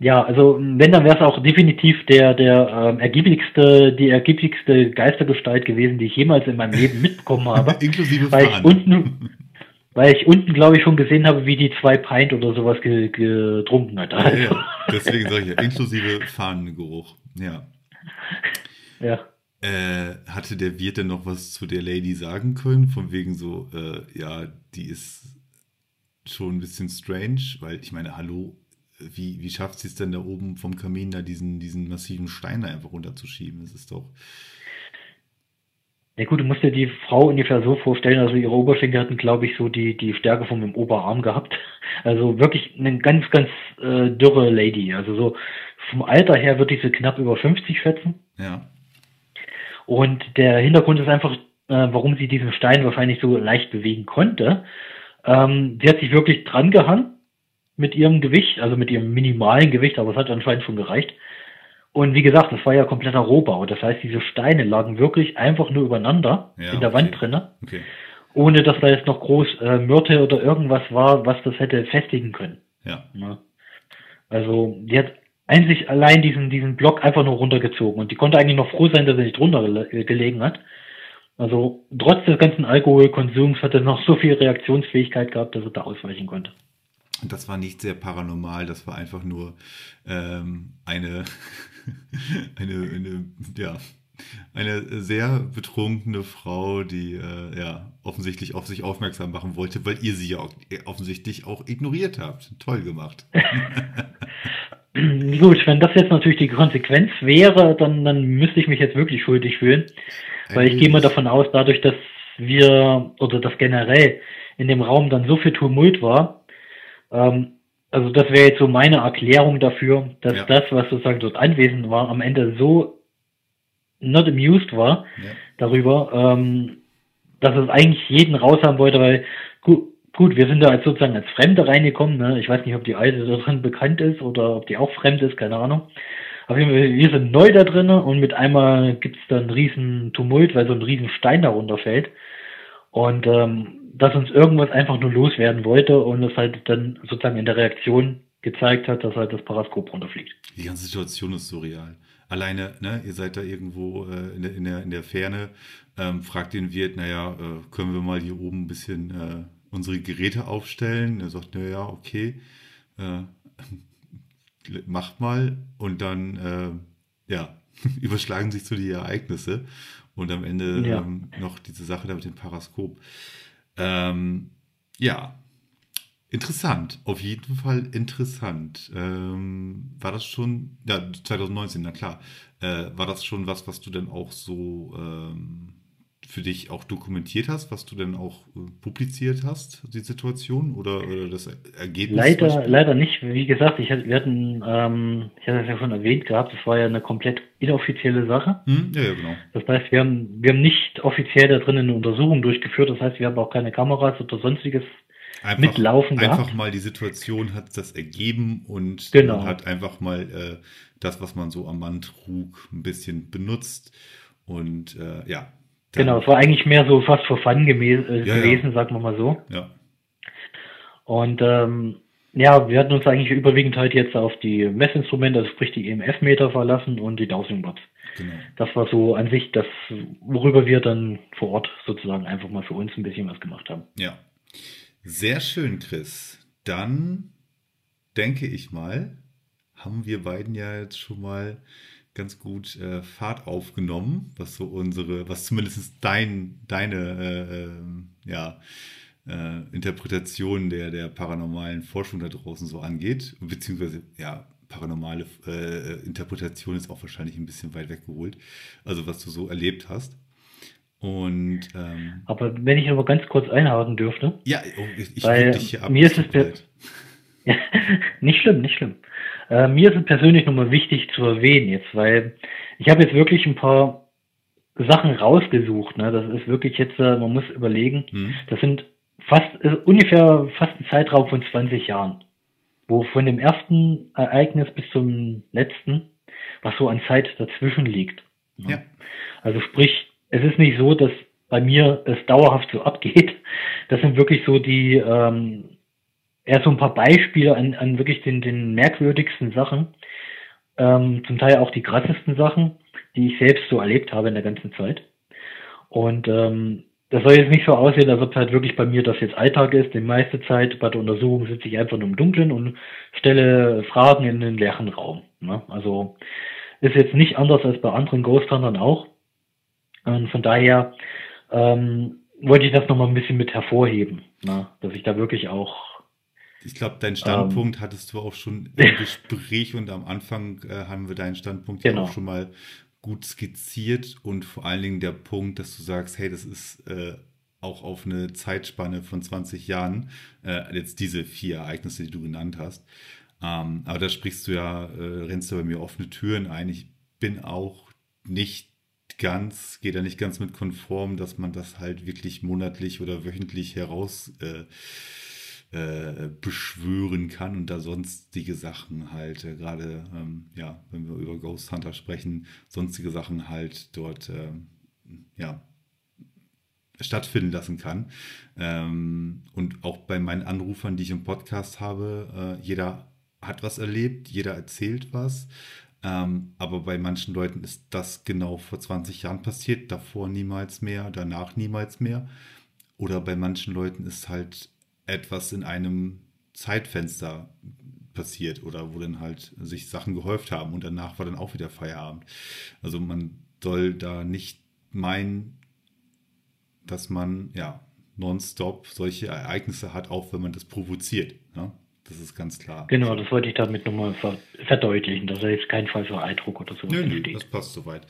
Ja, also wenn, dann wäre es auch definitiv der, der ähm, ergiebigste, die ergiebigste Geistergestalt gewesen, die ich jemals in meinem Leben mitbekommen habe. Inklusive weil ich unten, weil ich unten, glaube ich, schon gesehen habe, wie die zwei Pint oder sowas ge getrunken hat. Ja, Also, ja. Deswegen sage ich ja, inklusive Fahnengeruch. Ja. ja. Äh, hatte der Wirt denn noch was zu der Lady sagen können? Von wegen so, äh, ja, die ist schon ein bisschen strange, weil ich meine, hallo, wie, wie schafft sie es denn da oben vom Kamin da diesen, diesen massiven Stein da einfach runterzuschieben? Das ist doch. Ja gut, du musst dir die Frau ungefähr so vorstellen, also ihre Oberschenkel hatten, glaube ich, so die, die Stärke von dem Oberarm gehabt. Also wirklich eine ganz, ganz äh, dürre Lady. Also so vom Alter her wird diese knapp über 50 schätzen. Ja. Und der Hintergrund ist einfach, äh, warum sie diesen Stein wahrscheinlich so leicht bewegen konnte. Ähm, sie hat sich wirklich dran gehangen mit ihrem Gewicht, also mit ihrem minimalen Gewicht, aber es hat anscheinend schon gereicht. Und wie gesagt, das war ja kompletter Rohbau. Das heißt, diese Steine lagen wirklich einfach nur übereinander Ja, in der okay. Wand drinne, Okay. ohne dass da jetzt noch groß äh, Myrte oder irgendwas war, was das hätte festigen können. Ja. Ne? Also die hat einzig allein diesen, diesen Block einfach nur runtergezogen und die konnte eigentlich noch froh sein, dass er nicht drunter gele- gelegen hat. Also trotz des ganzen Alkoholkonsums hat er noch so viel Reaktionsfähigkeit gehabt, dass er da ausweichen konnte. Und das war nicht sehr paranormal, das war einfach nur ähm, eine, eine, eine, ja, eine sehr betrunkene Frau, die äh, ja offensichtlich auf sich aufmerksam machen wollte, weil ihr sie ja auch, offensichtlich auch ignoriert habt. Toll gemacht. Gut, wenn das jetzt natürlich die Konsequenz wäre, dann, dann müsste ich mich jetzt wirklich schuldig fühlen. Weil ich gehe mal davon aus, dadurch, dass wir oder dass generell in dem Raum dann so viel Tumult war, ähm, also das wäre jetzt so meine Erklärung dafür, dass Ja. das, was sozusagen dort anwesend war, am Ende so not amused war Ja. darüber, ähm, dass es eigentlich jeden raushaben wollte, weil gut, wir sind da als sozusagen als Fremde reingekommen, ne? Ich weiß nicht, ob die Alte da drin bekannt ist oder ob die auch fremd ist, keine Ahnung. Auf jeden Fall, wir sind neu da drinnen und mit einmal gibt's dann einen riesen Tumult, weil so ein riesen Stein darunter fällt. Und ähm, dass uns irgendwas einfach nur loswerden wollte und es halt dann sozusagen in der Reaktion gezeigt hat, dass halt das Paraskop runterfliegt. Die ganze Situation ist surreal. Alleine, ne, ihr seid da irgendwo äh, in, der, in, der, in der Ferne, ähm, fragt den Wirt, naja, äh, können wir mal hier oben ein bisschen äh, unsere Geräte aufstellen? Er sagt, naja, okay, äh, macht mal. Und dann, äh, ja, überschlagen sich so die Ereignisse. Und am Ende Ja. ähm, noch diese Sache da mit dem Paraskop. Ähm, ja, Interessant, auf jeden Fall interessant. Ähm, war das schon, ja, 2019, na klar. Äh, war das schon was, was du dann auch so ähm, für dich auch dokumentiert hast, was du dann auch äh, publiziert hast, die Situation oder, oder das Ergebnis? Leider, leider nicht. Wie gesagt, ich hatte, wir hatten, ähm, ich hatte es ja schon erwähnt gehabt, das war ja eine komplett inoffizielle Sache. Hm? Ja, ja, genau. Das heißt, wir haben, wir haben nicht offiziell da drin eine Untersuchung durchgeführt. Das heißt, wir haben auch keine Kameras oder sonstiges Einfach, mitlaufen einfach gehabt. mal die Situation hat das ergeben und Genau. hat einfach mal äh, das, was man so am Mann trug, ein bisschen benutzt und äh, ja. Dann- Genau, es war eigentlich mehr so fast for fun gemäß, äh, Ja, ja. gewesen, sagen wir mal so. Ja, Und ähm, ja, wir hatten uns eigentlich überwiegend halt jetzt auf die Messinstrumente, also sprich die EMF-Meter verlassen und die Dowsing Bots. genau. Das war so an sich das, worüber wir dann vor Ort sozusagen einfach mal für uns ein bisschen was gemacht haben. Ja. Sehr schön, Chris. Dann denke ich mal, haben wir beiden ja jetzt schon mal ganz gut äh, Fahrt aufgenommen, was so unsere, was zumindest dein, deine äh, äh, ja, äh, Interpretation der, der paranormalen Forschung da draußen so angeht, beziehungsweise ja, paranormale äh, Interpretation ist auch wahrscheinlich ein bisschen weit weggeholt, also was du so erlebt hast. Und ähm, aber wenn ich aber ganz kurz einhaken dürfte. Ja, oh, ich, ich weil dich hier ab. Mir ist es nicht schlimm, nicht schlimm. Äh, mir ist es persönlich nochmal wichtig zu erwähnen jetzt, weil ich habe jetzt wirklich ein paar Sachen rausgesucht. Ne? Das ist wirklich jetzt, äh, man muss überlegen, mhm. das sind fast äh, ungefähr fast ein Zeitraum von 20 Jahren, wo von dem ersten Ereignis bis zum letzten, was so an Zeit dazwischen liegt. Ne? Ja. Also sprich, es ist nicht so, dass bei mir es dauerhaft so abgeht. Das sind wirklich so die ähm, eher so ein paar Beispiele an, an wirklich den, den merkwürdigsten Sachen, ähm, zum Teil auch die krassesten Sachen, die ich selbst so erlebt habe in der ganzen Zeit. Und ähm, das soll jetzt nicht so aussehen, als ob halt wirklich bei mir das jetzt Alltag ist. Die meiste Zeit bei der Untersuchung sitze ich einfach nur im Dunkeln und stelle Fragen in den leeren Raum. Ne? Also ist jetzt nicht anders als bei anderen Ghost Huntern auch. Und von daher ähm, wollte ich das nochmal ein bisschen mit hervorheben, ne? dass ich da wirklich auch ich glaube, deinen Standpunkt ähm, hattest du auch schon im Gespräch und am Anfang äh, haben wir deinen Standpunkt genau. ja auch schon mal gut skizziert und vor allen Dingen der Punkt, dass du sagst, hey, das ist äh, auch auf eine Zeitspanne von 20 Jahren, äh, jetzt diese vier Ereignisse, die du genannt hast. Ähm, aber da sprichst du ja, äh, rennst du bei mir offene Türen ein. Ich bin auch nicht ganz, geht da nicht ganz mit konform, dass man das halt wirklich monatlich oder wöchentlich heraus äh, beschwören kann und da sonstige Sachen halt, äh, gerade, ähm, ja, wenn wir über Ghost Hunter sprechen, sonstige Sachen halt dort, äh, ja, stattfinden lassen kann. Ähm, und auch bei meinen Anrufern, die ich im Podcast habe, äh, jeder hat was erlebt, jeder erzählt was. Ähm, aber bei manchen Leuten ist das genau vor 20 Jahren passiert, davor niemals mehr, danach niemals mehr. Oder bei manchen Leuten ist halt etwas in einem Zeitfenster passiert oder wo dann halt sich Sachen gehäuft haben und danach war dann auch wieder Feierabend. Also man soll da nicht meinen, dass man ja nonstop solche Ereignisse hat, auch wenn man das provoziert. Ne? Das ist ganz klar. Genau, das wollte ich damit nochmal verdeutlichen, dass er jetzt kein Fall für Eindruck oder so nö, nö, Das passt soweit.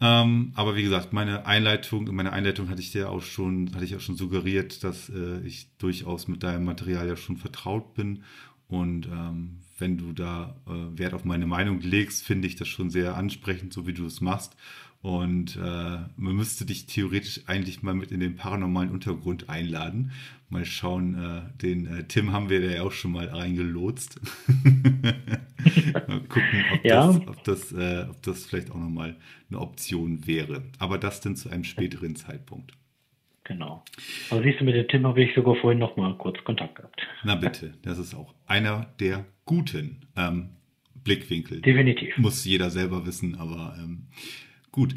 Ähm, aber wie gesagt, meine Einleitung, meine Einleitung hatte ich dir auch schon, hatte ich auch schon suggeriert, dass äh, ich durchaus mit deinem Material ja schon vertraut bin. Und ähm, wenn du da äh, Wert auf meine Meinung legst, finde ich das schon sehr ansprechend, so wie du es machst. Und äh, man müsste dich theoretisch eigentlich mal mit in den paranormalen Untergrund einladen. Mal schauen, äh, den äh, Tim haben wir ja auch schon mal reingelotst. mal gucken, ob, ja. das, ob, das, äh, ob das vielleicht auch nochmal eine Option wäre. Aber das dann zu einem späteren Zeitpunkt. Genau. Aber siehst du, mit dem Tim habe ich sogar vorhin nochmal kurz Kontakt gehabt. Na bitte, das ist auch einer der guten ähm, Blickwinkel. Definitiv. Muss jeder selber wissen, aber ähm, Gut,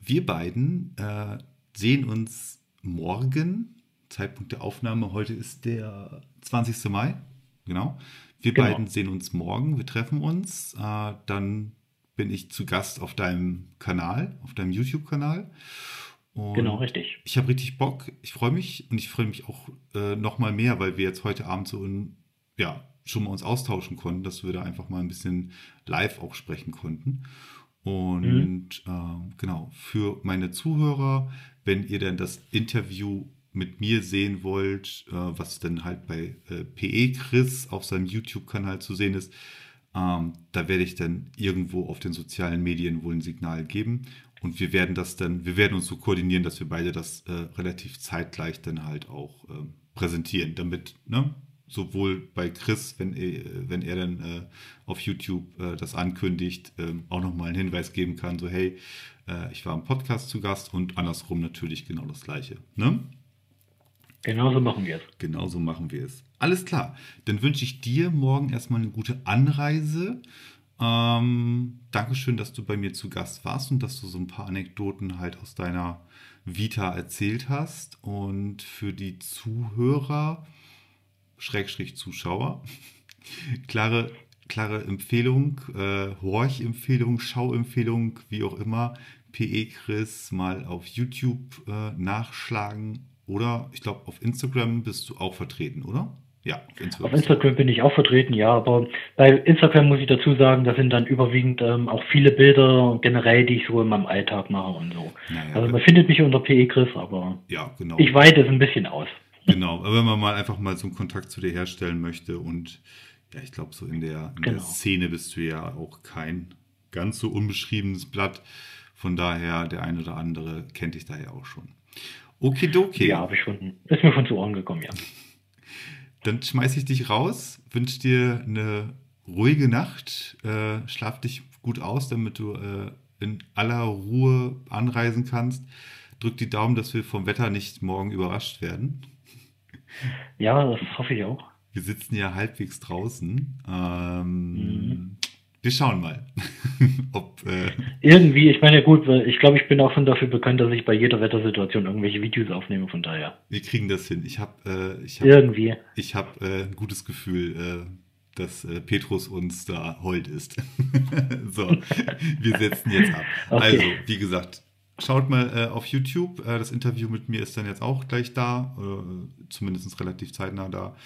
wir beiden äh, sehen uns morgen. Zeitpunkt der Aufnahme heute ist der 20. Mai. Genau. Wir genau. beiden sehen uns morgen. Wir treffen uns. Äh, dann bin ich zu Gast auf deinem Kanal, auf deinem YouTube-Kanal. genau, richtig. Ich habe richtig Bock. Ich freue mich und ich freue mich auch äh, noch mal mehr, weil wir jetzt heute Abend so in, ja, schon mal uns austauschen konnten, dass wir da einfach mal ein bisschen live auch sprechen konnten. Und mhm. äh, genau, für meine Zuhörer, wenn ihr dann das Interview mit mir sehen wollt, äh, was dann halt bei äh, PE Chris auf seinem YouTube-Kanal zu sehen ist, ähm, da werde ich dann irgendwo auf den sozialen Medien wohl ein Signal geben. Und wir werden das dann, wir werden uns so koordinieren, dass wir beide das äh, relativ zeitgleich dann halt auch ähm, präsentieren, damit, ne, sowohl bei Chris, wenn er, wenn er dann äh, auf YouTube äh, das ankündigt, äh, auch nochmal einen Hinweis geben kann, so hey, äh, ich war im Podcast zu Gast und andersrum natürlich genau das gleiche. Ne? Genauso machen wir es. Genauso machen wir es. Alles klar. Dann wünsche ich dir morgen erstmal eine gute Anreise. Ähm, Dankeschön, dass du bei mir zu Gast warst und dass du so ein paar Anekdoten halt aus deiner Vita erzählt hast. Und für die Zuhörer, Schrägstrich Zuschauer. klare, klare Empfehlung, äh, Horch-Empfehlung, Schau-Empfehlung, wie auch immer. PE Chris mal auf YouTube äh, nachschlagen oder ich glaube auf Instagram bist du auch vertreten, oder? Ja, auf Instagram. Auf Instagram bin ich auch vertreten, ja, aber bei Instagram muss ich dazu sagen, da sind dann überwiegend ähm, auch viele Bilder generell, die ich so in meinem Alltag mache und so. Naja, also man findet mich unter PE Chris, aber ja, genau. ich weite es ein bisschen aus. Genau, aber wenn man mal einfach mal so einen Kontakt zu dir herstellen möchte und ja, ich glaube, so in, der, in genau. der Szene bist du ja auch kein ganz so unbeschriebenes Blatt. Von daher, der eine oder andere kennt dich da ja auch schon. Okidoki. Ja, habe ich schon. Ist mir schon zu Ohren gekommen, ja. Dann schmeiße ich dich raus, wünsche dir eine ruhige Nacht, äh, schlaf dich gut aus, damit du äh, in aller Ruhe anreisen kannst. Drück die Daumen, dass wir vom Wetter nicht morgen überrascht werden. Ja, das hoffe ich auch. Wir sitzen ja halbwegs draußen. Ähm, mhm. Wir schauen mal. Ob, äh Irgendwie, ich meine, gut, ich glaube, ich bin auch schon dafür bekannt, dass ich bei jeder Wettersituation irgendwelche Videos aufnehme, von daher. Wir kriegen das hin. Ich habe äh, hab, Irgendwie. Ich habe äh, ein gutes Gefühl, äh, dass äh, Petrus uns da hold ist. so, wir setzen jetzt ab. Okay. Also, wie gesagt, Schaut mal äh, auf YouTube. Äh, das Interview mit mir ist dann jetzt auch gleich da, äh, zumindest relativ zeitnah da.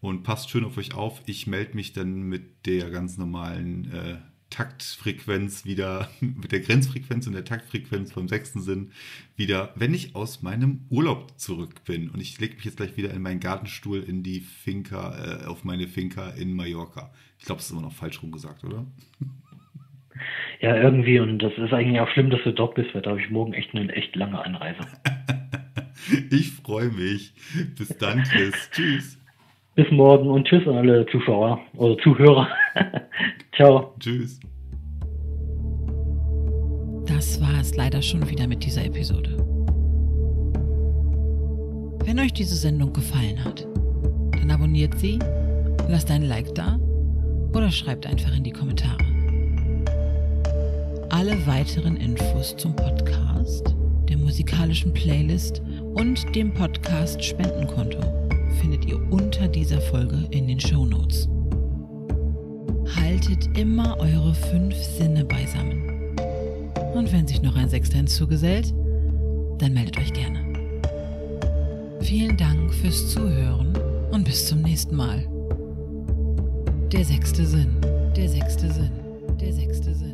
Und passt schön auf euch auf. Ich melde mich dann mit der ganz normalen äh, Taktfrequenz wieder, mit der Grenzfrequenz und der Taktfrequenz vom sechsten Sinn wieder, wenn ich aus meinem Urlaub zurück bin. Und ich lege mich jetzt gleich wieder in meinen Gartenstuhl in die Finca, äh, auf meine Finca in Mallorca. Ich glaube, das ist immer noch falsch rum gesagt, oder? Ja, irgendwie. Und das ist eigentlich auch schlimm, dass du dort bist, weil da habe ich morgen echt eine echt lange Anreise. ich freue mich. Bis dann, Chris. tschüss. Bis morgen und tschüss an alle Zuschauer oder Zuhörer. Ciao. Tschüss. Das war es leider schon wieder mit dieser Episode. Wenn euch diese Sendung gefallen hat, dann abonniert sie, lasst ein Like da oder schreibt einfach in die Kommentare. Alle weiteren Infos zum Podcast, der musikalischen Playlist und dem Podcast Spendenkonto findet ihr unter dieser Folge in den Show Notes. Haltet immer eure fünf Sinne beisammen. Und wenn sich noch ein Sechster hinzugesellt, dann meldet euch gerne. Vielen Dank fürs Zuhören und bis zum nächsten Mal. Der sechste Sinn, der sechste Sinn, der sechste Sinn.